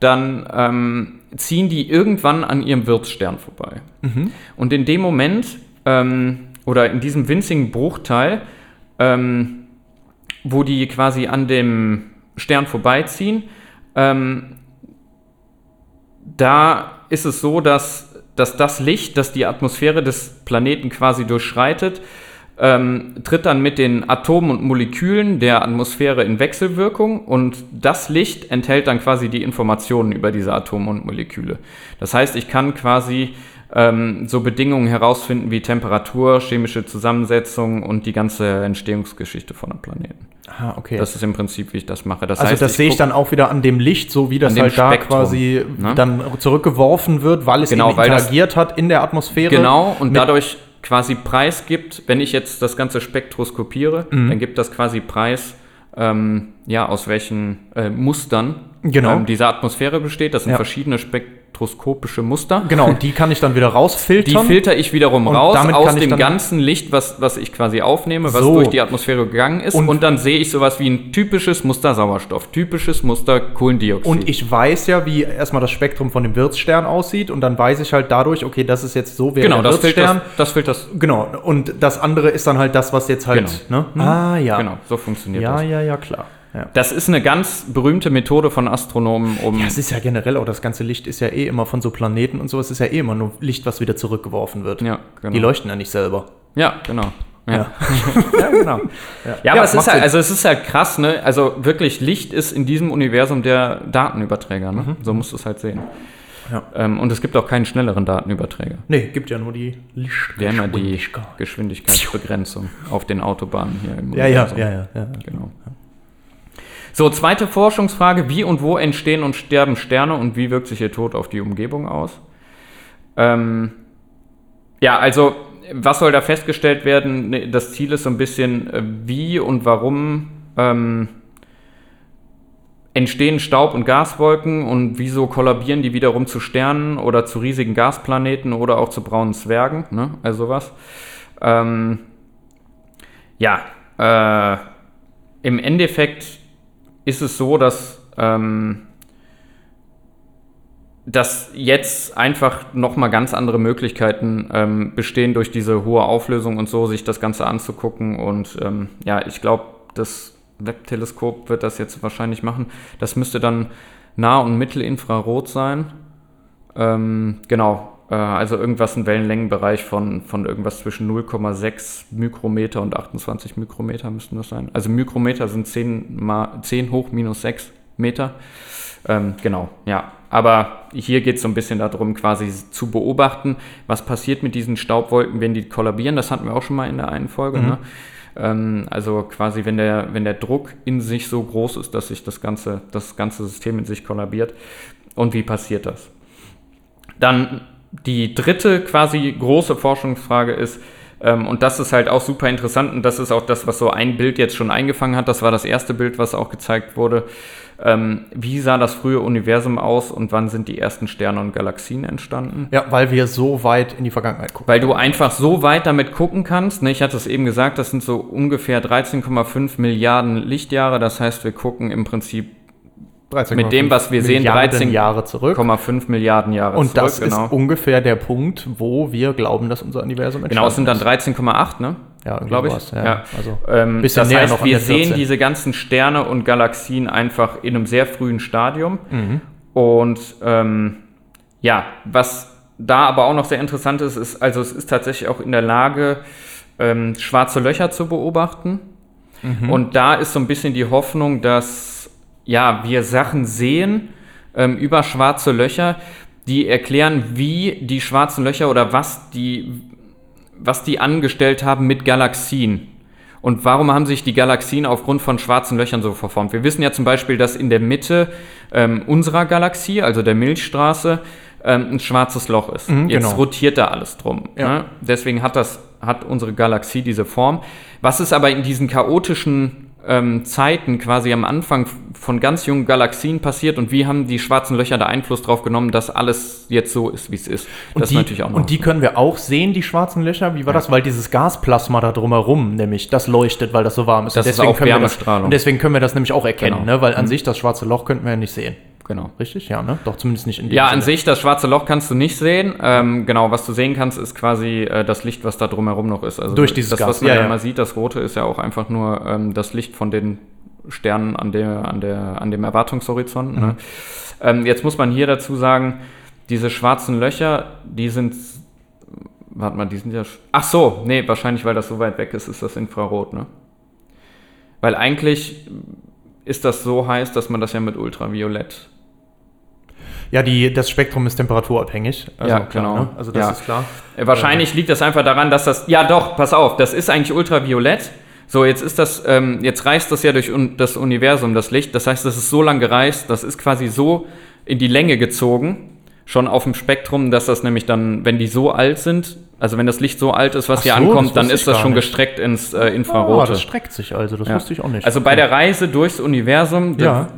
A: dann ähm, ziehen die irgendwann an ihrem Wirtsstern vorbei. Und in dem Moment, ähm, oder in diesem winzigen Bruchteil, ähm, wo die quasi an dem Stern vorbeiziehen, ähm, da ist es so, dass, dass das Licht, das die Atmosphäre des Planeten quasi durchschreitet, ähm, tritt dann mit den Atomen und Molekülen der Atmosphäre in Wechselwirkung und das Licht enthält dann quasi die Informationen über diese Atome und Moleküle. Das heißt, ich kann quasi ähm, so Bedingungen herausfinden wie Temperatur, chemische Zusammensetzung und die ganze Entstehungsgeschichte von einem Planeten.
C: Ah, okay.
A: Das ist im Prinzip, wie ich das mache. Das
C: also
A: heißt,
C: das sehe ich dann auch wieder an dem Licht, so wie das halt da
A: Spektrum,
C: quasi
A: ne?
C: dann zurückgeworfen wird, weil es
A: Genau,
C: eben interagiert hat in der Atmosphäre.
A: Genau, und dadurch quasi Preis gibt, wenn ich jetzt das Ganze spektroskopiere,
C: Mhm.
A: dann gibt das quasi Preis, ähm, ja, aus welchen äh, Mustern
C: Genau.
A: ähm, diese Atmosphäre besteht. Das sind
C: Ja.
A: verschiedene spektroskopische Muster.
C: Genau, und die kann ich dann wieder
A: Die
C: rausfiltern.
A: filter ich wiederum
C: Und
A: raus
C: damit
A: aus dem ganzen Licht, was, was ich quasi aufnehme, was
C: So.
A: durch die Atmosphäre gegangen ist.
C: Und-
A: Und, dann sehe ich sowas wie ein typisches Muster Sauerstoff, typisches Muster Kohlendioxid.
C: Und ich weiß ja, wie erstmal das Spektrum von dem Wirtsstern aussieht und dann weiß ich halt dadurch, okay, das ist jetzt so wäre
A: genau,
C: der
A: das
C: Wirtsstern.
A: das, das, filtert das.
C: Genau, und das andere ist dann halt das, was jetzt halt, ne? Ah, ja.
A: Genau, so funktioniert
C: Ja,
A: das.
C: ja, ja, klar. Ja.
A: Das ist eine ganz berühmte Methode von Astronomen, um
C: Ja, es ist ja generell auch, das ganze Licht ist ja eh immer von so Planeten und sowas, ist ja eh immer nur Licht, was wieder zurückgeworfen wird.
A: Ja, genau.
C: Die leuchten ja nicht selber.
A: Ja, genau. Ja, ja genau. Ja, aber es ist halt, also es ist halt krass, ne? Also wirklich, Licht ist in diesem Universum der Datenüberträger, ne? So musst du es halt sehen.
C: Ja.
A: Ähm, und es gibt auch keinen schnelleren Datenüberträger.
C: Nee, gibt ja nur die
A: ja die
C: Lichtgeschwindigkeit.
A: Geschwindigkeitsbegrenzung auf den Autobahnen hier im
C: Ja, ja,
A: Universum.
C: ja, ja, ja.
A: Genau. So, zweite Forschungsfrage. Wie und wo entstehen und sterben Sterne und wie wirkt sich ihr Tod auf die Umgebung aus? Ähm, ja, also, was soll da festgestellt werden? Das Ziel ist so ein bisschen, äh, wie und warum ähm, entstehen Staub- und Gaswolken und wieso kollabieren die wiederum zu Sternen oder zu riesigen Gasplaneten oder auch zu braunen Zwergen, ne? Also sowas. Ähm, ja, äh, im Endeffekt ist es so, dass, ähm, dass jetzt einfach nochmal ganz andere Möglichkeiten ähm, bestehen, durch diese hohe Auflösung und so, sich das Ganze anzugucken. Und ähm, ja, ich glaube, das Webb-Teleskop wird das jetzt wahrscheinlich machen. Das müsste dann Nah- und Mittelinfrarot sein. Ähm, genau, also irgendwas ein Wellenlängenbereich von, von irgendwas zwischen 0,6 Mikrometer und 28 Mikrometer müssten das sein. Also Mikrometer sind 10, mal, 10 hoch minus 6 Meter. Ähm, genau, ja. Aber hier geht es so ein bisschen darum, quasi zu beobachten, was passiert mit diesen Staubwolken, wenn die kollabieren. Das hatten wir auch schon mal in der einen Folge. Ne? Ähm, also quasi, wenn der, wenn der Druck in sich so groß ist, dass sich das ganze, das ganze System in sich kollabiert. Und wie passiert das? Dann die dritte quasi große Forschungsfrage ist, ähm, und das ist halt auch super interessant und das ist auch das, was so ein Bild jetzt schon eingefangen hat. Das war das erste Bild, was auch gezeigt wurde. Ähm, wie sah das frühe Universum aus und wann sind die ersten Sterne und Galaxien entstanden?
C: Ja, weil wir so weit in die Vergangenheit gucken.
A: Weil du einfach so weit damit gucken kannst. Ne? Ich hatte es eben gesagt, das sind so ungefähr 13,5 Milliarden Lichtjahre. Das heißt, wir gucken im Prinzip
C: 13,5
A: mit dem, was wir sehen,
C: Milliarden
A: 13
C: Jahre zurück.
A: 0,5 Milliarden Jahre
C: Und das
A: genau.
C: ist ungefähr der Punkt, wo wir glauben, dass unser Universum entstanden
A: Genau, es sind dann
C: ist.
A: 13,8, ne?
C: Ja,
A: glaube ich.
C: sowas, ja.
A: Ja.
C: Also
A: Ähm, das heißt, wir sehen
C: 14.
A: diese ganzen Sterne und Galaxien einfach in einem sehr frühen Stadium.
C: Mhm.
A: Und ähm, ja, was da aber auch noch sehr interessant ist, ist, also es ist tatsächlich auch in der Lage, ähm, schwarze Löcher zu beobachten.
C: Mhm.
A: Und da ist so ein bisschen die Hoffnung, dass ja, wir Sachen sehen ähm, über schwarze Löcher, die erklären, wie die schwarzen Löcher oder was die, was die angestellt haben mit Galaxien. Und warum haben sich die Galaxien aufgrund von schwarzen Löchern so verformt? Wir wissen ja zum Beispiel, dass in der Mitte ähm, unserer Galaxie, also der Milchstraße, ähm, ein schwarzes Loch ist.
C: Mhm,
A: Jetzt
C: genau.
A: rotiert da alles drum.
C: Ja.
A: Ne? Deswegen hat, das, hat unsere Galaxie diese Form. Was ist aber in diesen chaotischen ähm, Zeiten quasi am Anfang von ganz jungen Galaxien passiert und wie haben die schwarzen Löcher da Einfluss drauf genommen, dass alles jetzt so ist, wie es ist?
C: Und
A: das
C: die,
A: ist natürlich auch noch.
C: und die können wir auch sehen, die schwarzen Löcher. Wie war das? Weil dieses Gasplasma da drumherum, nämlich, das leuchtet, weil das so warm ist.
A: Das
C: Und
A: ist auch
C: können wir das. Und deswegen können wir das nämlich auch erkennen,
A: Genau.
C: ne? weil an sich das schwarze Loch könnten wir ja nicht sehen.
A: Genau.
C: Richtig? Ja, ne? Doch zumindest nicht in dem
A: Ja,
C: Sinne.
A: an sich, das schwarze Loch kannst du nicht sehen. Ähm, genau, was du sehen kannst, ist quasi äh, das Licht, was da drumherum noch ist. Also
C: Durch dieses
A: das,
C: Gas,
A: was man
C: ja,
A: ja, immer sieht, das Rote ist ja auch einfach nur ähm, das Licht von den Sternen an, der, an, der, an dem Erwartungshorizont.
C: Mhm.
A: Ne? Ähm, jetzt muss man hier dazu sagen, diese schwarzen Löcher, die sind. Warte mal, die sind ja. Ach so, nee, wahrscheinlich, weil das so weit weg ist, ist das Infrarot, ne? Weil eigentlich ist das so heiß, dass man das ja mit Ultraviolett
C: Ja, die, das Spektrum ist temperaturabhängig. Also,
A: Ja,
C: klar,
A: genau.
C: Ne? Also das
A: Ja.
C: ist klar.
A: Äh, Wahrscheinlich liegt das einfach daran, dass das. Ja, doch, pass auf, das ist eigentlich ultraviolett. So, jetzt ist das, ähm, jetzt reist das ja durch un das Universum, das Licht. Das heißt, das ist so lang gereist, das ist quasi so in die Länge gezogen, schon auf dem Spektrum, dass das nämlich dann, wenn die so alt sind, also wenn das Licht so alt ist, was
C: Ach
A: hier
C: so,
A: ankommt, dann ist das schon
C: nicht.
A: gestreckt ins äh,
C: Ah,
A: Infrarote.
C: das streckt sich also, das
A: Ja.
C: wusste ich auch nicht.
A: Also bei der Reise durchs Universum,
C: Ja.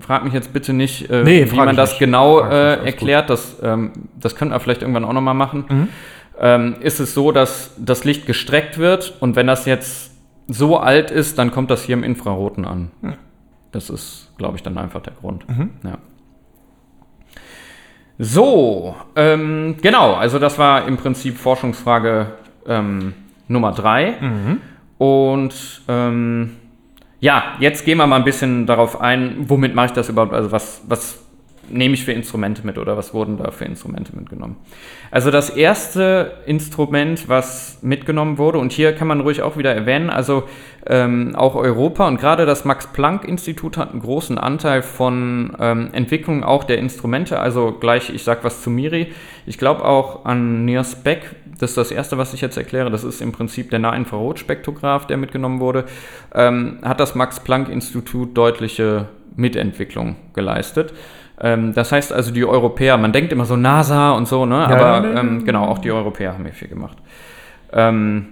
A: Frag mich jetzt bitte nicht, äh,
C: Nee,
A: wie man das
C: nicht.
A: genau äh, erklärt. Das, ähm, das könnten wir vielleicht irgendwann auch nochmal machen.
C: Mhm.
A: Ähm, ist es so, dass das Licht gestreckt wird und wenn das jetzt so alt ist, dann kommt das hier im Infraroten an. Das ist, glaube ich, dann einfach der Grund.
C: Mhm.
A: Ja. So, ähm, genau, also das war im Prinzip Forschungsfrage ähm, Nummer drei.
C: Mhm.
A: Und ähm, ja, jetzt gehen wir mal ein bisschen darauf ein, womit mache ich das überhaupt? Also was, was nehme ich für Instrumente mit oder was wurden da für Instrumente mitgenommen? Also das erste Instrument, was mitgenommen wurde, und hier kann man ruhig auch wieder erwähnen, also ähm, auch Europa und gerade das Max-Planck-Institut hat einen großen Anteil von ähm, Entwicklung auch der Instrumente. Also gleich, ich sage was zu Miri. Ich glaube auch an Niels Beck, das ist das erste, was ich jetzt erkläre. Das ist im Prinzip der Nahinfrarotspektrograph, der mitgenommen wurde. Ähm, hat das Max-Planck-Institut deutliche Mitentwicklung geleistet. Ähm, das heißt also, die Europäer, man denkt immer so NASA und so, ne?
C: Ja,
A: aber
C: ja,
A: ähm, genau, auch die Europäer haben hier viel gemacht. Ähm,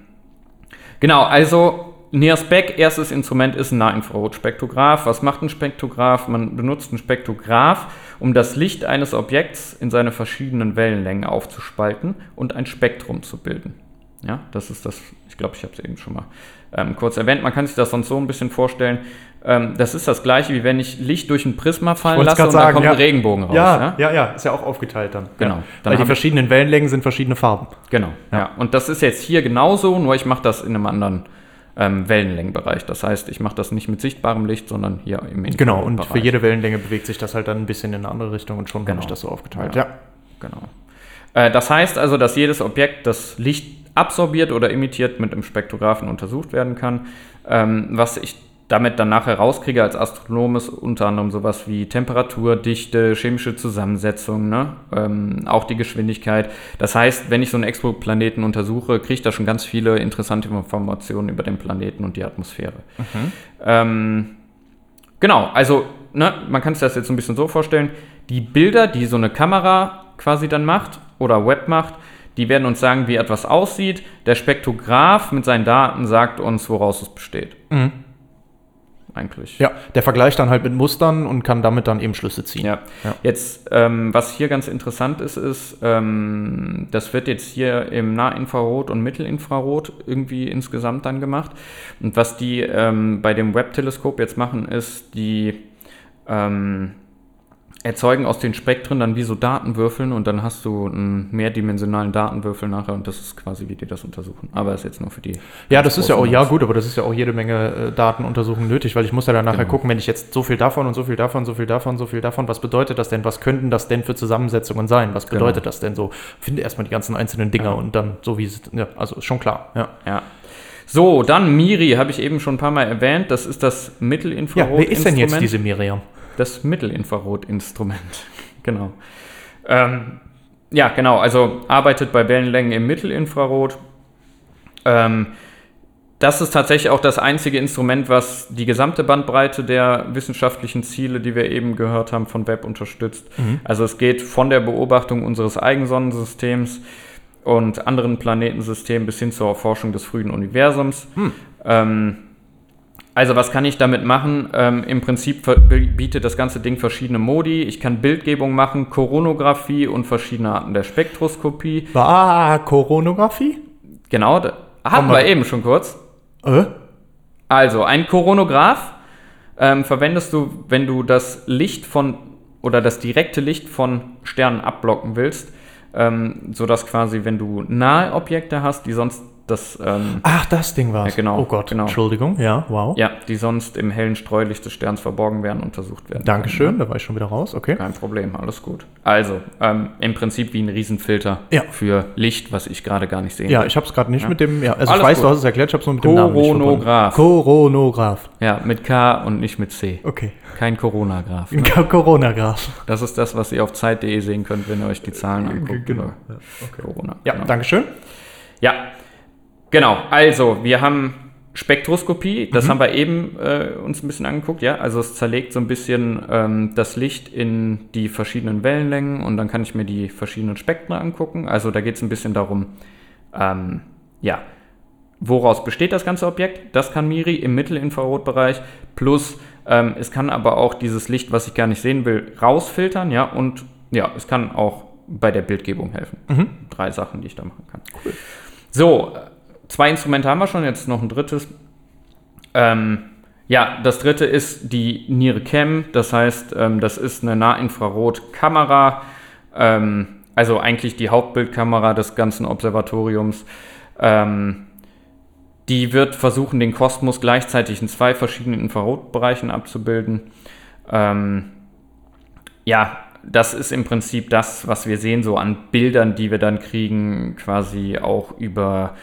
A: genau, also Beck, erstes Instrument ist ein Nahinfrarotspektrograph. Was macht ein Spektrograph? Man benutzt ein Spektrograph, um das Licht eines Objekts in seine verschiedenen Wellenlängen aufzuspalten und ein Spektrum zu bilden. Ja, das ist das, glaube, ich habe es eben schon mal ähm, kurz erwähnt. Man kann sich das sonst so ein bisschen vorstellen. Ähm, das ist das gleiche, wie wenn ich Licht durch ein Prisma fallen lasse und dann
C: sagen,
A: kommt
C: ja.
A: ein Regenbogen raus.
C: Ja, ja, ja, ist ja auch aufgeteilt dann.
A: Genau.
C: Ja.
A: Dann
C: Weil die verschiedenen Wellenlängen sind verschiedene Farben.
A: Genau, ja. Und das ist jetzt hier genauso, nur ich mache das in einem anderen ähm, Wellenlängenbereich. Das heißt, ich mache das nicht mit sichtbarem Licht, sondern hier im
C: Genau, und für
A: Infrarotbereich.
C: jede Wellenlänge bewegt sich das halt dann ein bisschen in eine andere Richtung und schon
A: Genau.
C: habe ich das so aufgeteilt.
A: Ja.
C: Ja.
A: Genau. Äh, das heißt also, dass jedes Objekt das Licht absorbiert oder emittiert mit einem Spektrographen untersucht werden kann. Ähm, was ich damit dann nachher rauskriege als Astronom ist unter anderem sowas wie Temperatur, Dichte, chemische Zusammensetzung, ne? ähm, auch die Geschwindigkeit. Das heißt, wenn ich so einen Exoplaneten untersuche, kriege ich da schon ganz viele interessante Informationen über den Planeten und die Atmosphäre. Ähm, Genau, also ne, man kann sich das jetzt ein bisschen so vorstellen, die Bilder, die so eine Kamera quasi dann macht oder Web macht, die werden uns sagen, wie etwas aussieht. Der Spektrograph mit seinen Daten sagt uns, woraus es besteht. Eigentlich.
C: ja, der vergleicht dann halt mit Mustern und kann damit dann eben Schlüsse ziehen.
A: Ja.
C: Ja.
A: Jetzt, ähm, was hier ganz interessant ist, ist, ähm, das wird jetzt hier im Nahinfrarot und Mittelinfrarot irgendwie insgesamt dann gemacht. Und was die ähm, bei dem Webb-Teleskop jetzt machen, ist, die ähm, erzeugen aus den Spektren dann wie so Datenwürfeln und dann hast du einen mehrdimensionalen Datenwürfel nachher und das ist quasi, wie die das untersuchen. Aber ist jetzt nur für die.
C: Ja, das ist ja auch, ja gut, aber das ist ja auch jede Menge äh, Datenuntersuchungen nötig, weil ich muss ja dann nachher
A: Genau.
C: gucken, wenn ich jetzt so viel davon und so viel davon, so viel davon, so viel davon, was bedeutet das denn? Was könnten das denn für Zusammensetzungen sein? Was
A: Genau.
C: bedeutet das denn so? Finde erstmal die ganzen einzelnen Dinger
A: Ja.
C: und dann so wie es, ja, also ist schon klar, ja.
A: Ja. So, dann Miri, habe ich eben schon ein paar Mal erwähnt. Das ist das Mittelinfrarot.
C: Ja, wer ist denn jetzt diese Miriam?
A: Das Mittelinfrarotinstrument. genau. Ähm, ja, genau. Also arbeitet bei Wellenlängen im Mittelinfrarot. Ähm, das ist tatsächlich auch das einzige Instrument, was die gesamte Bandbreite der wissenschaftlichen Ziele, die wir eben gehört haben, von Webb unterstützt. Also es geht von der Beobachtung unseres Eigensonnensystems und anderen Planetensystemen bis hin zur Erforschung des frühen Universums. Ähm, also was kann ich damit machen? Ähm, Im Prinzip bietet das ganze Ding verschiedene Modi. Ich kann Bildgebung machen, Koronographie und verschiedene Arten der Spektroskopie.
C: Ah, Koronographie?
A: Genau, da hatten wir eben schon kurz.
C: Äh?
A: Also ein Koronograph ähm, verwendest du, wenn du das Licht von oder das direkte Licht von Sternen abblocken willst, ähm, sodass quasi, wenn du nahe Objekte hast, die sonst das ähm,
C: Ach, das Ding war's.
A: Ja, genau,
C: Oh Gott,
A: genau.
C: Entschuldigung, ja, wow.
A: ja, die sonst im hellen Streulicht des Sterns verborgen werden, untersucht werden.
C: Dankeschön, da war ich schon wieder raus, okay.
A: Kein Problem, alles gut. Also, ähm, im Prinzip wie ein Riesenfilter
C: Ja.
A: für Licht, was ich gerade gar nicht sehe.
C: Ja, ich habe es gerade nicht
A: Ja.
C: mit dem, ja, also
A: Alles
C: ich weiß,
A: gut.
C: du hast es erklärt, ich habe es nur mit dem Namen.
A: Koronograph.
C: Koronograph.
A: Ja, mit K und nicht mit C.
C: Okay.
A: Kein Corona-Graph.
C: Ein Koronograph.
A: Das ist das, was ihr auf Zeit.de sehen könnt, wenn ihr euch die Zahlen anguckt.
C: genau. okay.
A: Corona.
C: Ja,
A: genau.
C: Dankeschön.
A: Ja, genau. Also, wir haben Spektroskopie, das
C: Mhm.
A: haben wir eben äh, uns ein bisschen angeguckt, ja. Also es zerlegt so ein bisschen ähm, das Licht in die verschiedenen Wellenlängen und dann kann ich mir die verschiedenen Spektren angucken. Also da geht es ein bisschen darum, ähm, ja, woraus besteht das ganze Objekt? Das kann Miri im Mittelinfrarotbereich. Plus, ähm, es kann aber auch dieses Licht, was ich gar nicht sehen will, rausfiltern, ja. Und ja, es kann auch bei der Bildgebung helfen. Drei Sachen, die ich da machen kann. So, äh, zwei Instrumente haben wir schon, jetzt noch ein drittes. Ähm, ja, das dritte ist die NIRCam, das heißt, ähm, das ist eine Nahinfrarotkamera, ähm, also eigentlich die Hauptbildkamera des ganzen Observatoriums. Ähm, die wird versuchen, den Kosmos gleichzeitig in zwei verschiedenen Infrarotbereichen abzubilden. Ähm, ja, das ist im Prinzip das, was wir sehen, so an Bildern, die wir dann kriegen, quasi auch über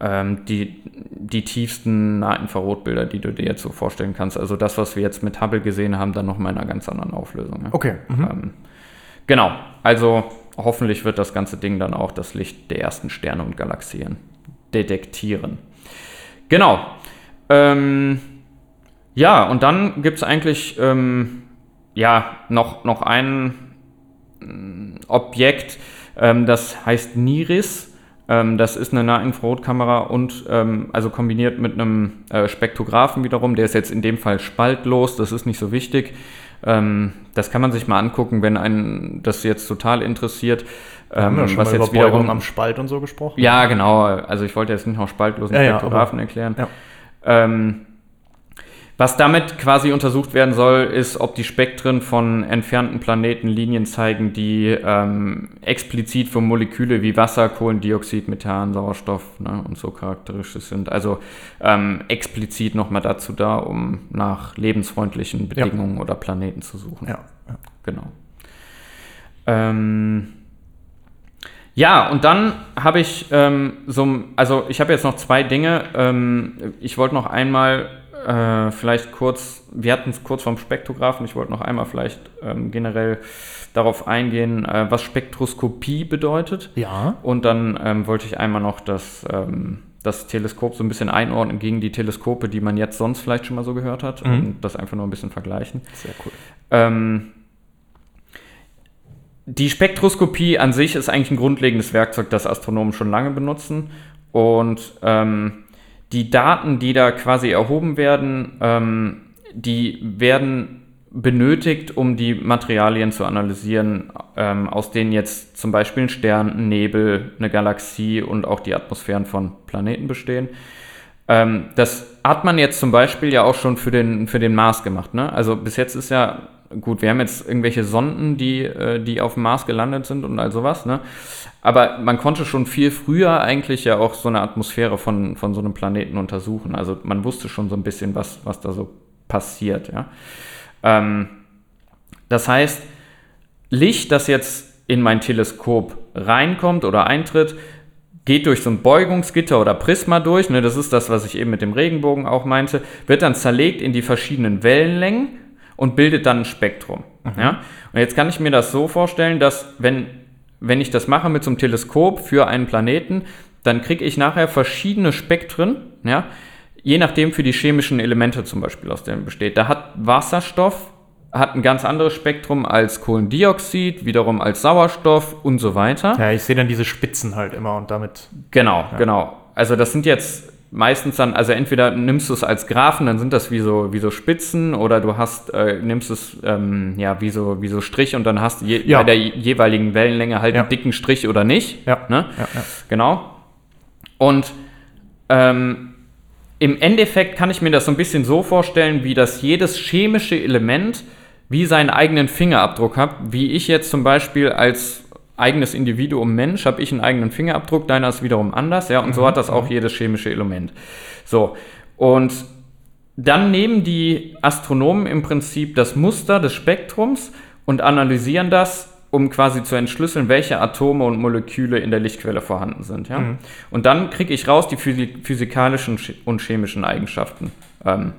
A: ähm, die, die tiefsten Nahinfrarotbilder, die du dir jetzt so vorstellen kannst. Also das, was wir jetzt mit Hubble gesehen haben, dann nochmal in einer ganz anderen Auflösung. Ja.
C: Okay. Mhm.
A: Ähm, genau, also hoffentlich wird das ganze Ding dann auch das Licht der ersten Sterne und Galaxien detektieren. Genau. Ähm, ja, und dann gibt es eigentlich ähm, ja, noch, noch ein mm, Objekt, ähm, das heißt NIRIS. Ähm, das ist eine Nahinfrarotkamera und ähm, also kombiniert mit einem äh, Spektrographen wiederum. Der ist jetzt in dem Fall spaltlos, das ist nicht so wichtig. Ähm, das kann man sich mal angucken, wenn einen das jetzt total interessiert.
C: haben wir
A: Ähm,
C: schon
A: was
C: mal
A: jetzt
C: über Beugung
A: wiederum
C: am Spalt und so gesprochen?
A: ja, genau. Also ich wollte jetzt nicht noch spaltlosen
C: Ja, ja,
A: Spektrographen
C: aber-
A: erklären.
C: ja.
A: Was damit quasi untersucht werden soll, ist, ob die Spektren von entfernten Planeten Linien zeigen, die ähm, explizit für Moleküle wie Wasser, Kohlendioxid, Methan, Sauerstoff ne, und so charakteristisch sind. Also ähm, explizit nochmal dazu da, um nach lebensfreundlichen Bedingungen oder Planeten zu suchen.
C: Ja. ja.
A: Genau. Ähm, ja, und dann habe ich ähm, so, also ich habe jetzt noch zwei Dinge. Ähm, ich wollte noch einmal äh, vielleicht kurz, wir hatten es kurz vom Spektrographen, ich wollte noch einmal vielleicht ähm, generell darauf eingehen, äh, was Spektroskopie bedeutet.
C: Ja.
A: Und dann ähm, wollte ich einmal noch das, ähm, das Teleskop so ein bisschen einordnen gegen die Teleskope, die man jetzt sonst vielleicht schon mal so gehört hat
C: Mhm.
A: und das einfach nur ein bisschen vergleichen.
C: Sehr cool.
A: Ähm, die Spektroskopie an sich ist eigentlich ein grundlegendes Werkzeug, das Astronomen schon lange benutzen. Und ähm, die Daten, die da quasi erhoben werden, ähm, die werden benötigt, um die Materialien zu analysieren, ähm, aus denen jetzt zum Beispiel ein Stern, ein Nebel, eine Galaxie und auch die Atmosphären von Planeten bestehen. Ähm, das hat man jetzt zum Beispiel ja auch schon für den, für den Mars gemacht. Ne? Also bis jetzt ist ja, gut, wir haben jetzt irgendwelche Sonden, die, äh, die auf dem Mars gelandet sind und all sowas. Ne? Aber man konnte schon viel früher eigentlich ja auch so eine Atmosphäre von, von so einem Planeten untersuchen. Also man wusste schon so ein bisschen, was, was da so passiert. Ja? Ähm, das heißt, Licht, das jetzt in mein Teleskop reinkommt oder eintritt, geht durch so ein Beugungsgitter oder Prisma durch, ne, das ist das, was ich eben mit dem Regenbogen auch meinte, wird dann zerlegt in die verschiedenen Wellenlängen und bildet dann ein Spektrum. Ja? Und jetzt kann ich mir das so vorstellen, dass wenn, wenn ich das mache mit so einem Teleskop für einen Planeten, dann kriege ich nachher verschiedene Spektren, ja, je nachdem für die chemischen Elemente zum Beispiel, aus denen besteht. Da hat Wasserstoff hat ein ganz anderes Spektrum als Kohlendioxid, wiederum als Sauerstoff und so weiter.
C: Ja, ich sehe dann diese Spitzen halt immer und damit.
A: Genau, genau. Also das sind jetzt meistens dann, also entweder nimmst du es als Graphen, dann sind das wie so, wie so Spitzen, oder du hast, äh, nimmst es ähm, ja wie so, wie so Strich und dann hast du je,
C: Ja.
A: bei der jeweiligen Wellenlänge halt
C: Ja.
A: einen dicken Strich oder nicht.
C: Ja.
A: Ne?
C: Ja, ja.
A: Genau. Und ähm, im Endeffekt kann ich mir das so ein bisschen so vorstellen, wie das jedes chemische Element wie seinen eigenen Fingerabdruck hat. Wie ich jetzt zum Beispiel als eigenes Individuum Mensch habe ich einen eigenen Fingerabdruck, deiner ist wiederum anders, ja, und so hat das auch jedes chemische Element. So, und dann nehmen die Astronomen im Prinzip das Muster des Spektrums und analysieren das, um quasi zu entschlüsseln, welche Atome und Moleküle in der Lichtquelle vorhanden sind. Ja? Und dann kriege ich raus die physi- physikalischen ch- und chemischen Eigenschaften ähm,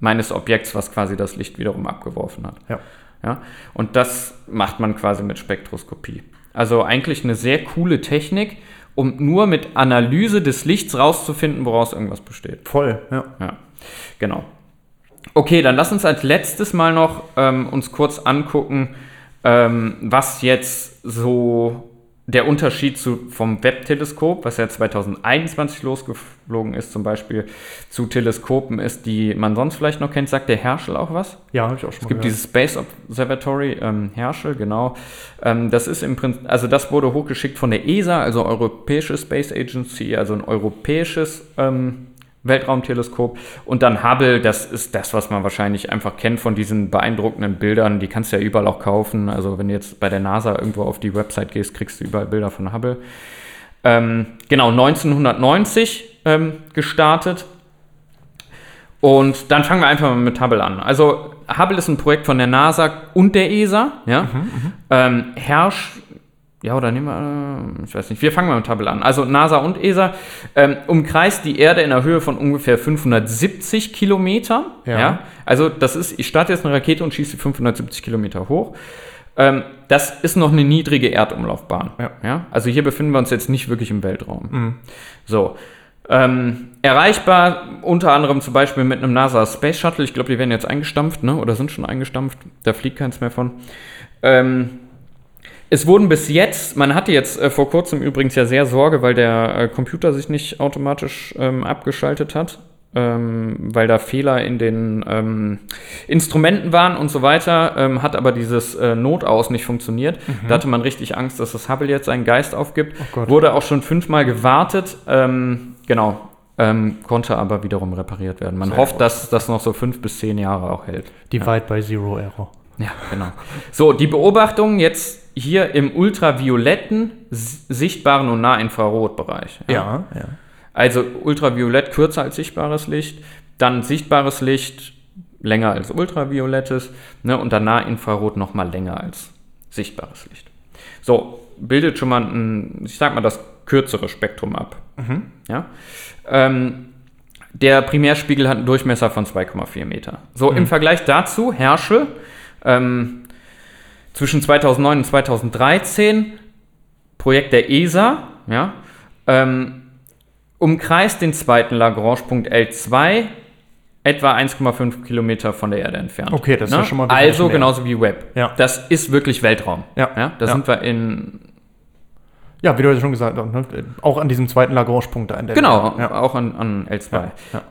A: meines Objekts, was quasi das Licht wiederum abgeworfen hat.
C: Ja.
A: Ja? Und das macht man quasi mit Spektroskopie. Also eigentlich eine sehr coole Technik, um nur mit Analyse des Lichts rauszufinden, woraus irgendwas besteht.
C: Voll, ja.
A: Ja, genau. Okay, dann lass uns als letztes mal noch ähm, uns kurz angucken, ähm, was jetzt so der Unterschied zu, vom Webb-Teleskop, was ja 2021 losgeflogen ist, zum Beispiel zu Teleskopen ist, die man sonst vielleicht noch kennt. Sagt der Herschel auch was?
C: Ja, habe ich auch schon
A: Es gibt dieses Space Observatory ähm, Herschel, genau. Ähm, das ist im Prinzip, also das wurde hochgeschickt von der ESA, also Europäische Space Agency, also ein europäisches ähm, Weltraumteleskop. Und dann Hubble, das ist das, was man wahrscheinlich einfach kennt von diesen beeindruckenden Bildern. Die kannst du ja überall auch kaufen. Also wenn du jetzt bei der NASA irgendwo auf die Website gehst, kriegst du überall Bilder von Hubble. Ähm, genau, 1990 ähm, gestartet. Und dann fangen wir einfach mal mit Hubble an. Also Hubble ist ein Projekt von der NASA und der ESA. Ja? Ähm, Hersch, ja oder nehmen wir, äh, ich weiß nicht, wir fangen mal mit Hubble an. Also NASA und ESA ähm, umkreist die Erde in einer Höhe von ungefähr 570 Kilometer.
C: Ja.
A: Ja? Also das ist, ich starte jetzt eine Rakete und schieße sie 570 Kilometer hoch. Ähm, das ist noch eine niedrige Erdumlaufbahn.
C: Ja.
A: Also hier befinden wir uns jetzt nicht wirklich im Weltraum. So. Ähm, erreichbar unter anderem zum Beispiel mit einem NASA Space Shuttle. Ich glaube, die werden jetzt eingestampft, ne? Oder sind schon eingestampft. Da fliegt keins mehr von. Ähm, es wurden bis jetzt, man hatte jetzt äh, vor kurzem übrigens ja sehr Sorge, weil der äh, Computer sich nicht automatisch ähm, abgeschaltet hat, ähm, weil da Fehler in den ähm, Instrumenten waren und so weiter, ähm, hat aber dieses äh, Notaus nicht funktioniert. Da hatte man richtig Angst, dass das Hubble jetzt seinen Geist aufgibt.
C: Gott.
A: Wurde auch schon fünfmal gewartet. Ähm, genau. Ähm, konnte aber wiederum repariert werden. Man hofft, dass das noch so fünf bis zehn Jahre auch hält.
C: Divide by Zero Error.
A: Ja, genau. So, die Beobachtung jetzt hier im ultravioletten, sichtbaren und Nahinfrarotbereich.
C: Ja, ja.
A: Also ultraviolett kürzer als sichtbares Licht, dann sichtbares Licht länger als ultraviolettes ne, und dann Nahinfrarot nochmal länger als sichtbares Licht. So, bildet schon mal ein, ich sag mal, das kürzere Spektrum ab. Ja? Ähm, der Primärspiegel hat einen Durchmesser von 2,4 Meter. So, im Vergleich dazu, Herschel, ähm, zwischen 2009 und 2013, Projekt der ESA, ja, ähm, umkreist den zweiten Lagrange-Punkt L2 etwa 1,5 Kilometer von der Erde entfernt.
C: Okay, das ist ja schon mal
A: Also genauso wie Webb.
C: Ja.
A: Das ist wirklich Weltraum.
C: Ja.
A: Ja, da
C: Ja.
A: sind wir in,
C: Ja, wie du ja schon gesagt hast, ne? auch an diesem zweiten Lagrange-Punkt da in der
A: genau,
C: Ja.
A: auch an, an L2.
C: Ja.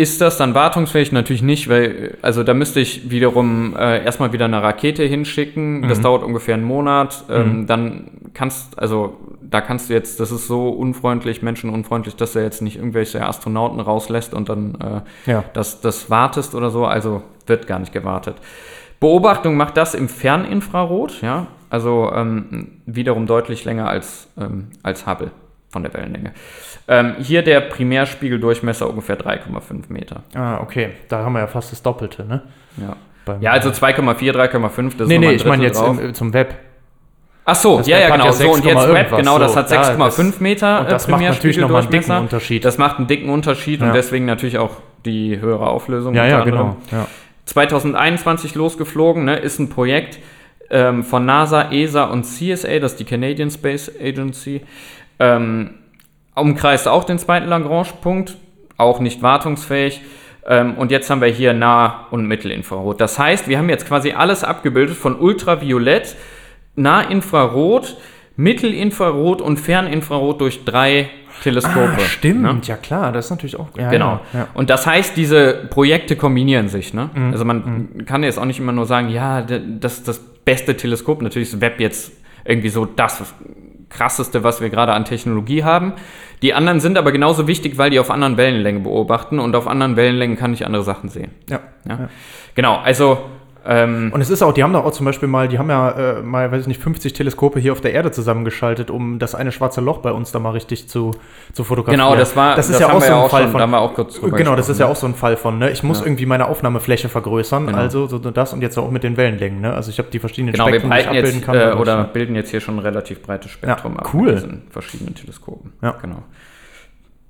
A: Ist das dann wartungsfähig? Natürlich nicht, weil, also da müsste ich wiederum äh, erstmal wieder eine Rakete hinschicken. Das dauert ungefähr einen Monat. Ähm, Dann kannst, also da kannst du jetzt, das ist so unfreundlich, menschenunfreundlich, dass er jetzt nicht irgendwelche Astronauten rauslässt und dann äh,
C: Ja.
A: das, das wartest oder so. Also wird gar nicht gewartet. Beobachtung macht das im Ferninfrarot, ja, also ähm, wiederum deutlich länger als, ähm, als Hubble von der Wellenlänge. Ähm, hier der Primärspiegeldurchmesser ungefähr 3,5 Meter.
C: Ah, okay. Da haben wir ja fast das Doppelte, ne?
A: Ja,
C: Beim-
A: ja also 2,4, 3,5, das
C: Nee,
A: ist
C: nee,
A: nochmal
C: ich meine jetzt im, zum Web.
A: Ach so,
C: das
A: ja,
C: Web
A: ja, genau.
C: ja
A: so, und
C: 6,
A: jetzt Web, genau, das
C: so.
A: hat
C: Ja,
A: 6,5
C: das-
A: Meter.
C: und das macht natürlich noch mal einen dicken. Unterschied.
A: Das macht einen dicken Unterschied
C: Ja.
A: und deswegen natürlich auch die höhere Auflösung.
C: Ja, ja, genau. Ja.
A: 2021 losgeflogen, ne, ist ein Projekt ähm, von NASA, ESA und CSA, das ist die Canadian Space Agency. Ähm, umkreist auch den zweiten Lagrange-Punkt, auch nicht wartungsfähig. Ähm, und jetzt haben wir hier Nah- und Mittelinfrarot. Das heißt, wir haben jetzt quasi alles abgebildet von Ultraviolett, Nahinfrarot, Mittelinfrarot und Ferninfrarot durch drei Teleskope.
C: Ah, stimmt,
A: ne?
C: ja klar, das ist natürlich auch. Ja,
A: Genau.
C: Ja, ja.
A: Und das heißt, diese Projekte kombinieren sich. Ne? Also man kann jetzt auch nicht immer nur sagen, ja, das ist das beste Teleskop. Natürlich ist Webb jetzt irgendwie so das krasseste, was wir gerade an Technologie haben. Die anderen sind aber genauso wichtig, weil die auf anderen Wellenlängen beobachten und auf anderen Wellenlängen kann ich andere Sachen sehen.
C: ja.
A: Ja? Genau, also ähm,
C: Und es ist auch, die haben doch auch zum Beispiel mal, die haben ja äh, mal, weiß ich nicht, 50 Teleskope hier auf der Erde zusammengeschaltet, um das eine schwarze Loch bei uns da mal richtig zu, zu fotografieren.
A: genau, das war
C: das ist
A: das
C: ja auch so ein
A: auch
C: Fall
A: schon,
C: von.
A: da haben wir auch kurz drüber
C: Genau, das ist ja auch so ein Fall von, ne? Ich muss
A: Ja.
C: irgendwie meine Aufnahmefläche vergrößern,
A: Genau.
C: also so das und jetzt auch mit den Wellenlängen, ne? Also ich habe die verschiedenen
A: Genau,
C: Spektren, die ich
A: breiten jetzt
C: abbilden kann.
A: äh, oder bilden jetzt hier schon ein relativ breites Spektrum
C: Ja,
A: ab
C: cool.
A: mit diesen verschiedenen Teleskopen.
C: Ja.
A: genau.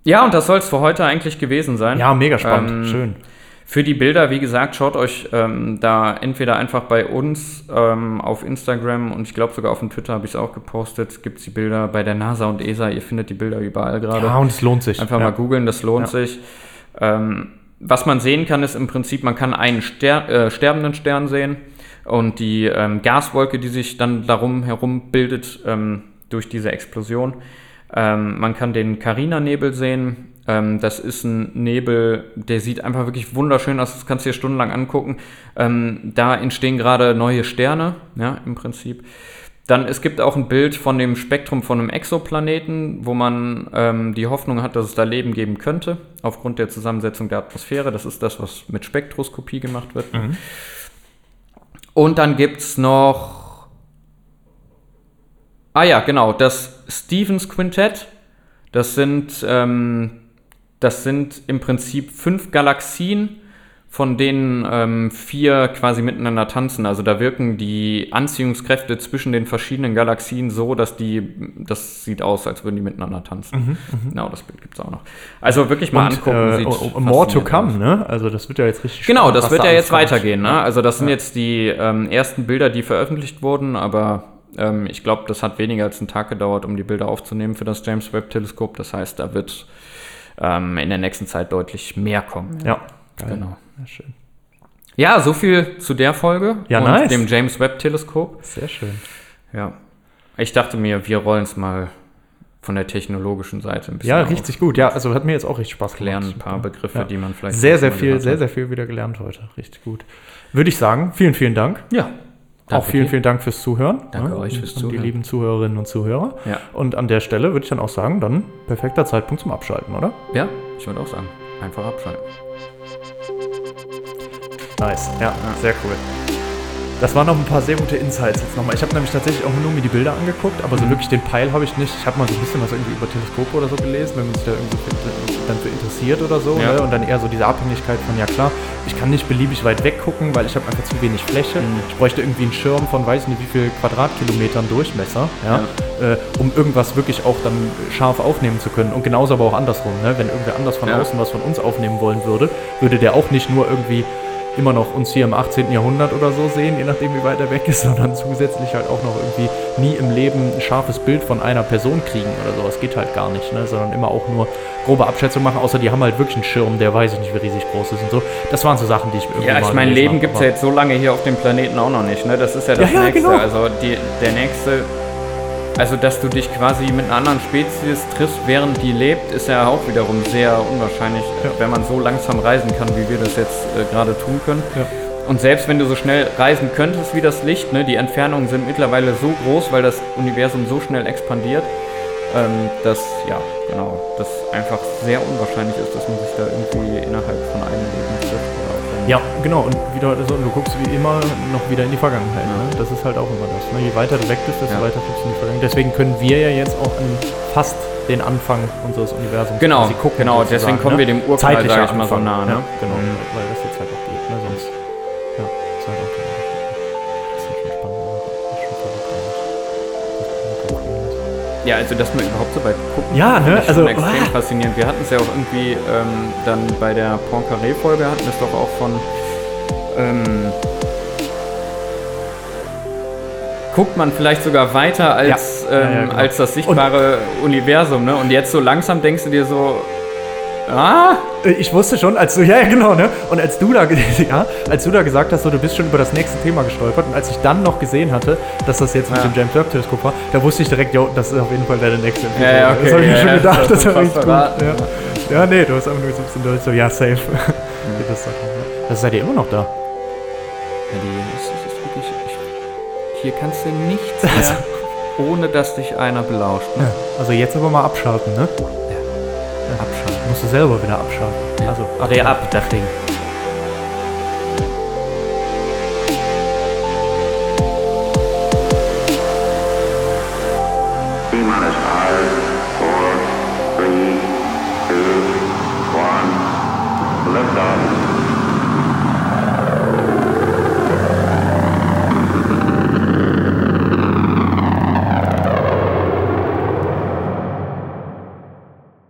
A: Ja, und das soll es für heute eigentlich gewesen sein.
C: Ja, mega spannend,
A: Ähm,
C: schön.
A: Für die Bilder, wie gesagt, schaut euch ähm, da entweder einfach bei uns ähm, auf Instagram und ich glaube sogar auf dem Twitter habe ich es auch gepostet, gibt es die Bilder bei der NASA und ESA, ihr findet die Bilder überall gerade.
C: Ja, und es lohnt sich.
A: Einfach
C: ja.
A: mal googeln, das lohnt
C: Ja.
A: sich. Ähm, was man sehen kann, ist im Prinzip, man kann einen Ster äh, sterbenden Stern sehen und die ähm, Gaswolke, die sich dann darum herum bildet ähm, durch diese Explosion. Ähm, man kann den Carina-Nebel sehen. Ähm, das ist ein Nebel, der sieht einfach wirklich wunderschön aus. Das kannst du dir stundenlang angucken. Ähm, da entstehen gerade neue Sterne, ja, im Prinzip. Dann, es gibt auch ein Bild von dem Spektrum von einem Exoplaneten, wo man ähm, die Hoffnung hat, dass es da Leben geben könnte, aufgrund der Zusammensetzung der Atmosphäre. Das ist das, was mit Spektroskopie gemacht wird. Und dann gibt es noch. Ah ja, genau, das Stevens Quintett. Das sind ähm, das sind im Prinzip fünf Galaxien, von denen ähm, vier quasi miteinander tanzen. Also da wirken die Anziehungskräfte zwischen den verschiedenen Galaxien so, dass die, das sieht aus, als würden die miteinander tanzen. Genau, das Bild gibt es auch noch. Also wirklich mal angucken.
C: äh,
A: sieht
C: oh, oh, more to come,
A: aus.
C: ne? Also das wird ja jetzt richtig
A: Genau, das wird ja jetzt
C: kommt.
A: weitergehen. Ne? Also das sind jetzt die ähm, ersten Bilder, die veröffentlicht wurden, aber ähm, ich glaube, das hat weniger als einen Tag gedauert, um die Bilder aufzunehmen für das James Webb Teleskop. Das heißt, da wird ähm, in der nächsten Zeit deutlich mehr kommen.
C: Ja, geil.
A: Genau.
C: Ja, schön.
A: Ja, so viel zu der Folge
C: Ja,
A: und
C: nice.
A: dem James Webb Teleskop.
C: Sehr schön.
A: Ja. Ich dachte mir, wir rollen es mal von der technologischen Seite ein bisschen
C: Ja,
A: auf.
C: richtig gut. Ja, also hat mir jetzt auch richtig Spaß gemacht.
A: Lernen ein paar Begriffe,
C: Ja.
A: die man vielleicht
C: Sehr, sehr viel, sehr,
A: hat.
C: sehr viel wieder gelernt heute. Richtig gut. Würde ich sagen, vielen, vielen Dank.
A: Ja.
C: Auch
A: Danke
C: vielen,
A: dir.
C: vielen Dank fürs Zuhören.
A: Danke
C: Ja,
A: euch
C: und-
A: fürs
C: und Die
A: Zuhören.
C: lieben Zuhörerinnen und Zuhörer.
A: Ja.
C: Und an der Stelle würde ich dann auch sagen, dann perfekter Zeitpunkt zum Abschalten, oder?
A: Ja, ich würde auch sagen, einfach abschalten.
C: Nice. Ja, sehr cool. Das waren noch ein paar sehr gute Insights jetzt nochmal. Ich habe nämlich tatsächlich auch nur mir die Bilder angeguckt, aber so wirklich den Peil habe ich nicht. Ich habe mal so ein bisschen was irgendwie über Teleskope oder so gelesen, wenn man sich da irgendwie dann für interessiert oder so.
A: Ja.
C: Ne? Und dann eher so diese Abhängigkeit von, ja klar, ich kann nicht beliebig weit weg gucken, weil ich habe einfach zu wenig Fläche.
A: Mhm.
C: Ich bräuchte irgendwie einen Schirm von weiß nicht wie viel Quadratkilometern Durchmesser, ja, Äh, um irgendwas wirklich auch dann scharf aufnehmen zu können. Und genauso aber auch andersrum. Ne? Wenn irgendwer anders von
A: Ja.
C: außen was von uns aufnehmen wollen würde, würde der auch nicht nur irgendwie immer noch uns hier im 18. Jahrhundert oder so sehen, je nachdem wie weit er weg ist, sondern zusätzlich halt auch noch irgendwie nie im Leben ein scharfes Bild von einer Person kriegen oder so. Das geht halt gar nicht, ne? sondern immer auch nur grobe Abschätzung machen, außer die haben halt wirklich einen Schirm, der weiß ich nicht, wie riesig groß ist und so. Das waren so Sachen, die ich irgendwie
A: Ja, ich meine, Leben gibt es ja jetzt so lange hier auf dem Planeten auch noch nicht. Ne? Das ist ja das
C: Ja, ja,
A: Nächste.
C: genau.
A: Also die, der nächste, also dass du dich quasi mit einer anderen Spezies triffst, während die lebt, ist ja auch wiederum sehr unwahrscheinlich,
C: Ja.
A: wenn man so langsam reisen kann, wie wir das jetzt äh, gerade tun können.
C: Ja.
A: Und selbst wenn du so schnell reisen könntest wie das Licht, ne, die Entfernungen sind mittlerweile so groß, weil das Universum so schnell expandiert, ähm, dass, ja, genau, das einfach sehr unwahrscheinlich ist, dass man sich da irgendwie innerhalb von einem Leben
C: Ja, genau. Und wieder so, du guckst wie immer noch wieder in die Vergangenheit. Ne? Das ist halt auch immer das. Ne? Je weiter du weg bist, desto
A: Ja.
C: weiter guckst du in die Vergangenheit. Deswegen können wir ja jetzt auch an fast den Anfang unseres Universums
A: Genau,
C: gucken.
A: genau, deswegen kommen wir dem Urknall, sag ich mal, so nah, ne?
C: Ja, genau,
A: Mhm.
C: weil das Ja,
A: also dass wir überhaupt so weit gucken.
C: Ja, ne,
A: finde ich schon
C: also,
A: extrem
C: ah.
A: faszinierend. Wir hatten es ja auch irgendwie ähm, dann bei der Poincaré-Folge hatten wir es doch auch von ähm, guckt man vielleicht sogar weiter als,
C: Ja. Ja,
A: ähm,
C: ja, genau.
A: als das sichtbare Universum, ne? Und jetzt so langsam denkst du dir so, ah,
C: Ich wusste schon, als du, ja, ja, genau, ne? Und als du da, ja, als du da gesagt hast, so, du bist schon über das nächste Thema gestolpert und als ich dann noch gesehen hatte, dass das jetzt mit
A: Ja.
C: dem James Webb Teleskop war, da wusste ich direkt, jo, das ist auf jeden Fall deine nächste Episode.
A: Ja, ja, okay,
C: das habe ich mir schon gedacht,
A: das
C: das war richtig gut. Ja. nee, du hast einfach nur so ein bisschen durch, so, ja, safe. Geht das, Sache, ne? das seid ihr immer noch da.
A: Ja, die, ist, es ist wirklich, ich, hier kannst du nichts mehr, ohne dass dich einer belauscht. Ne?
C: Also jetzt aber mal abschalten, ne?
A: Abschalten.
C: Musst du selber wieder abschalten. Also,
A: Dreh ab, das Ding.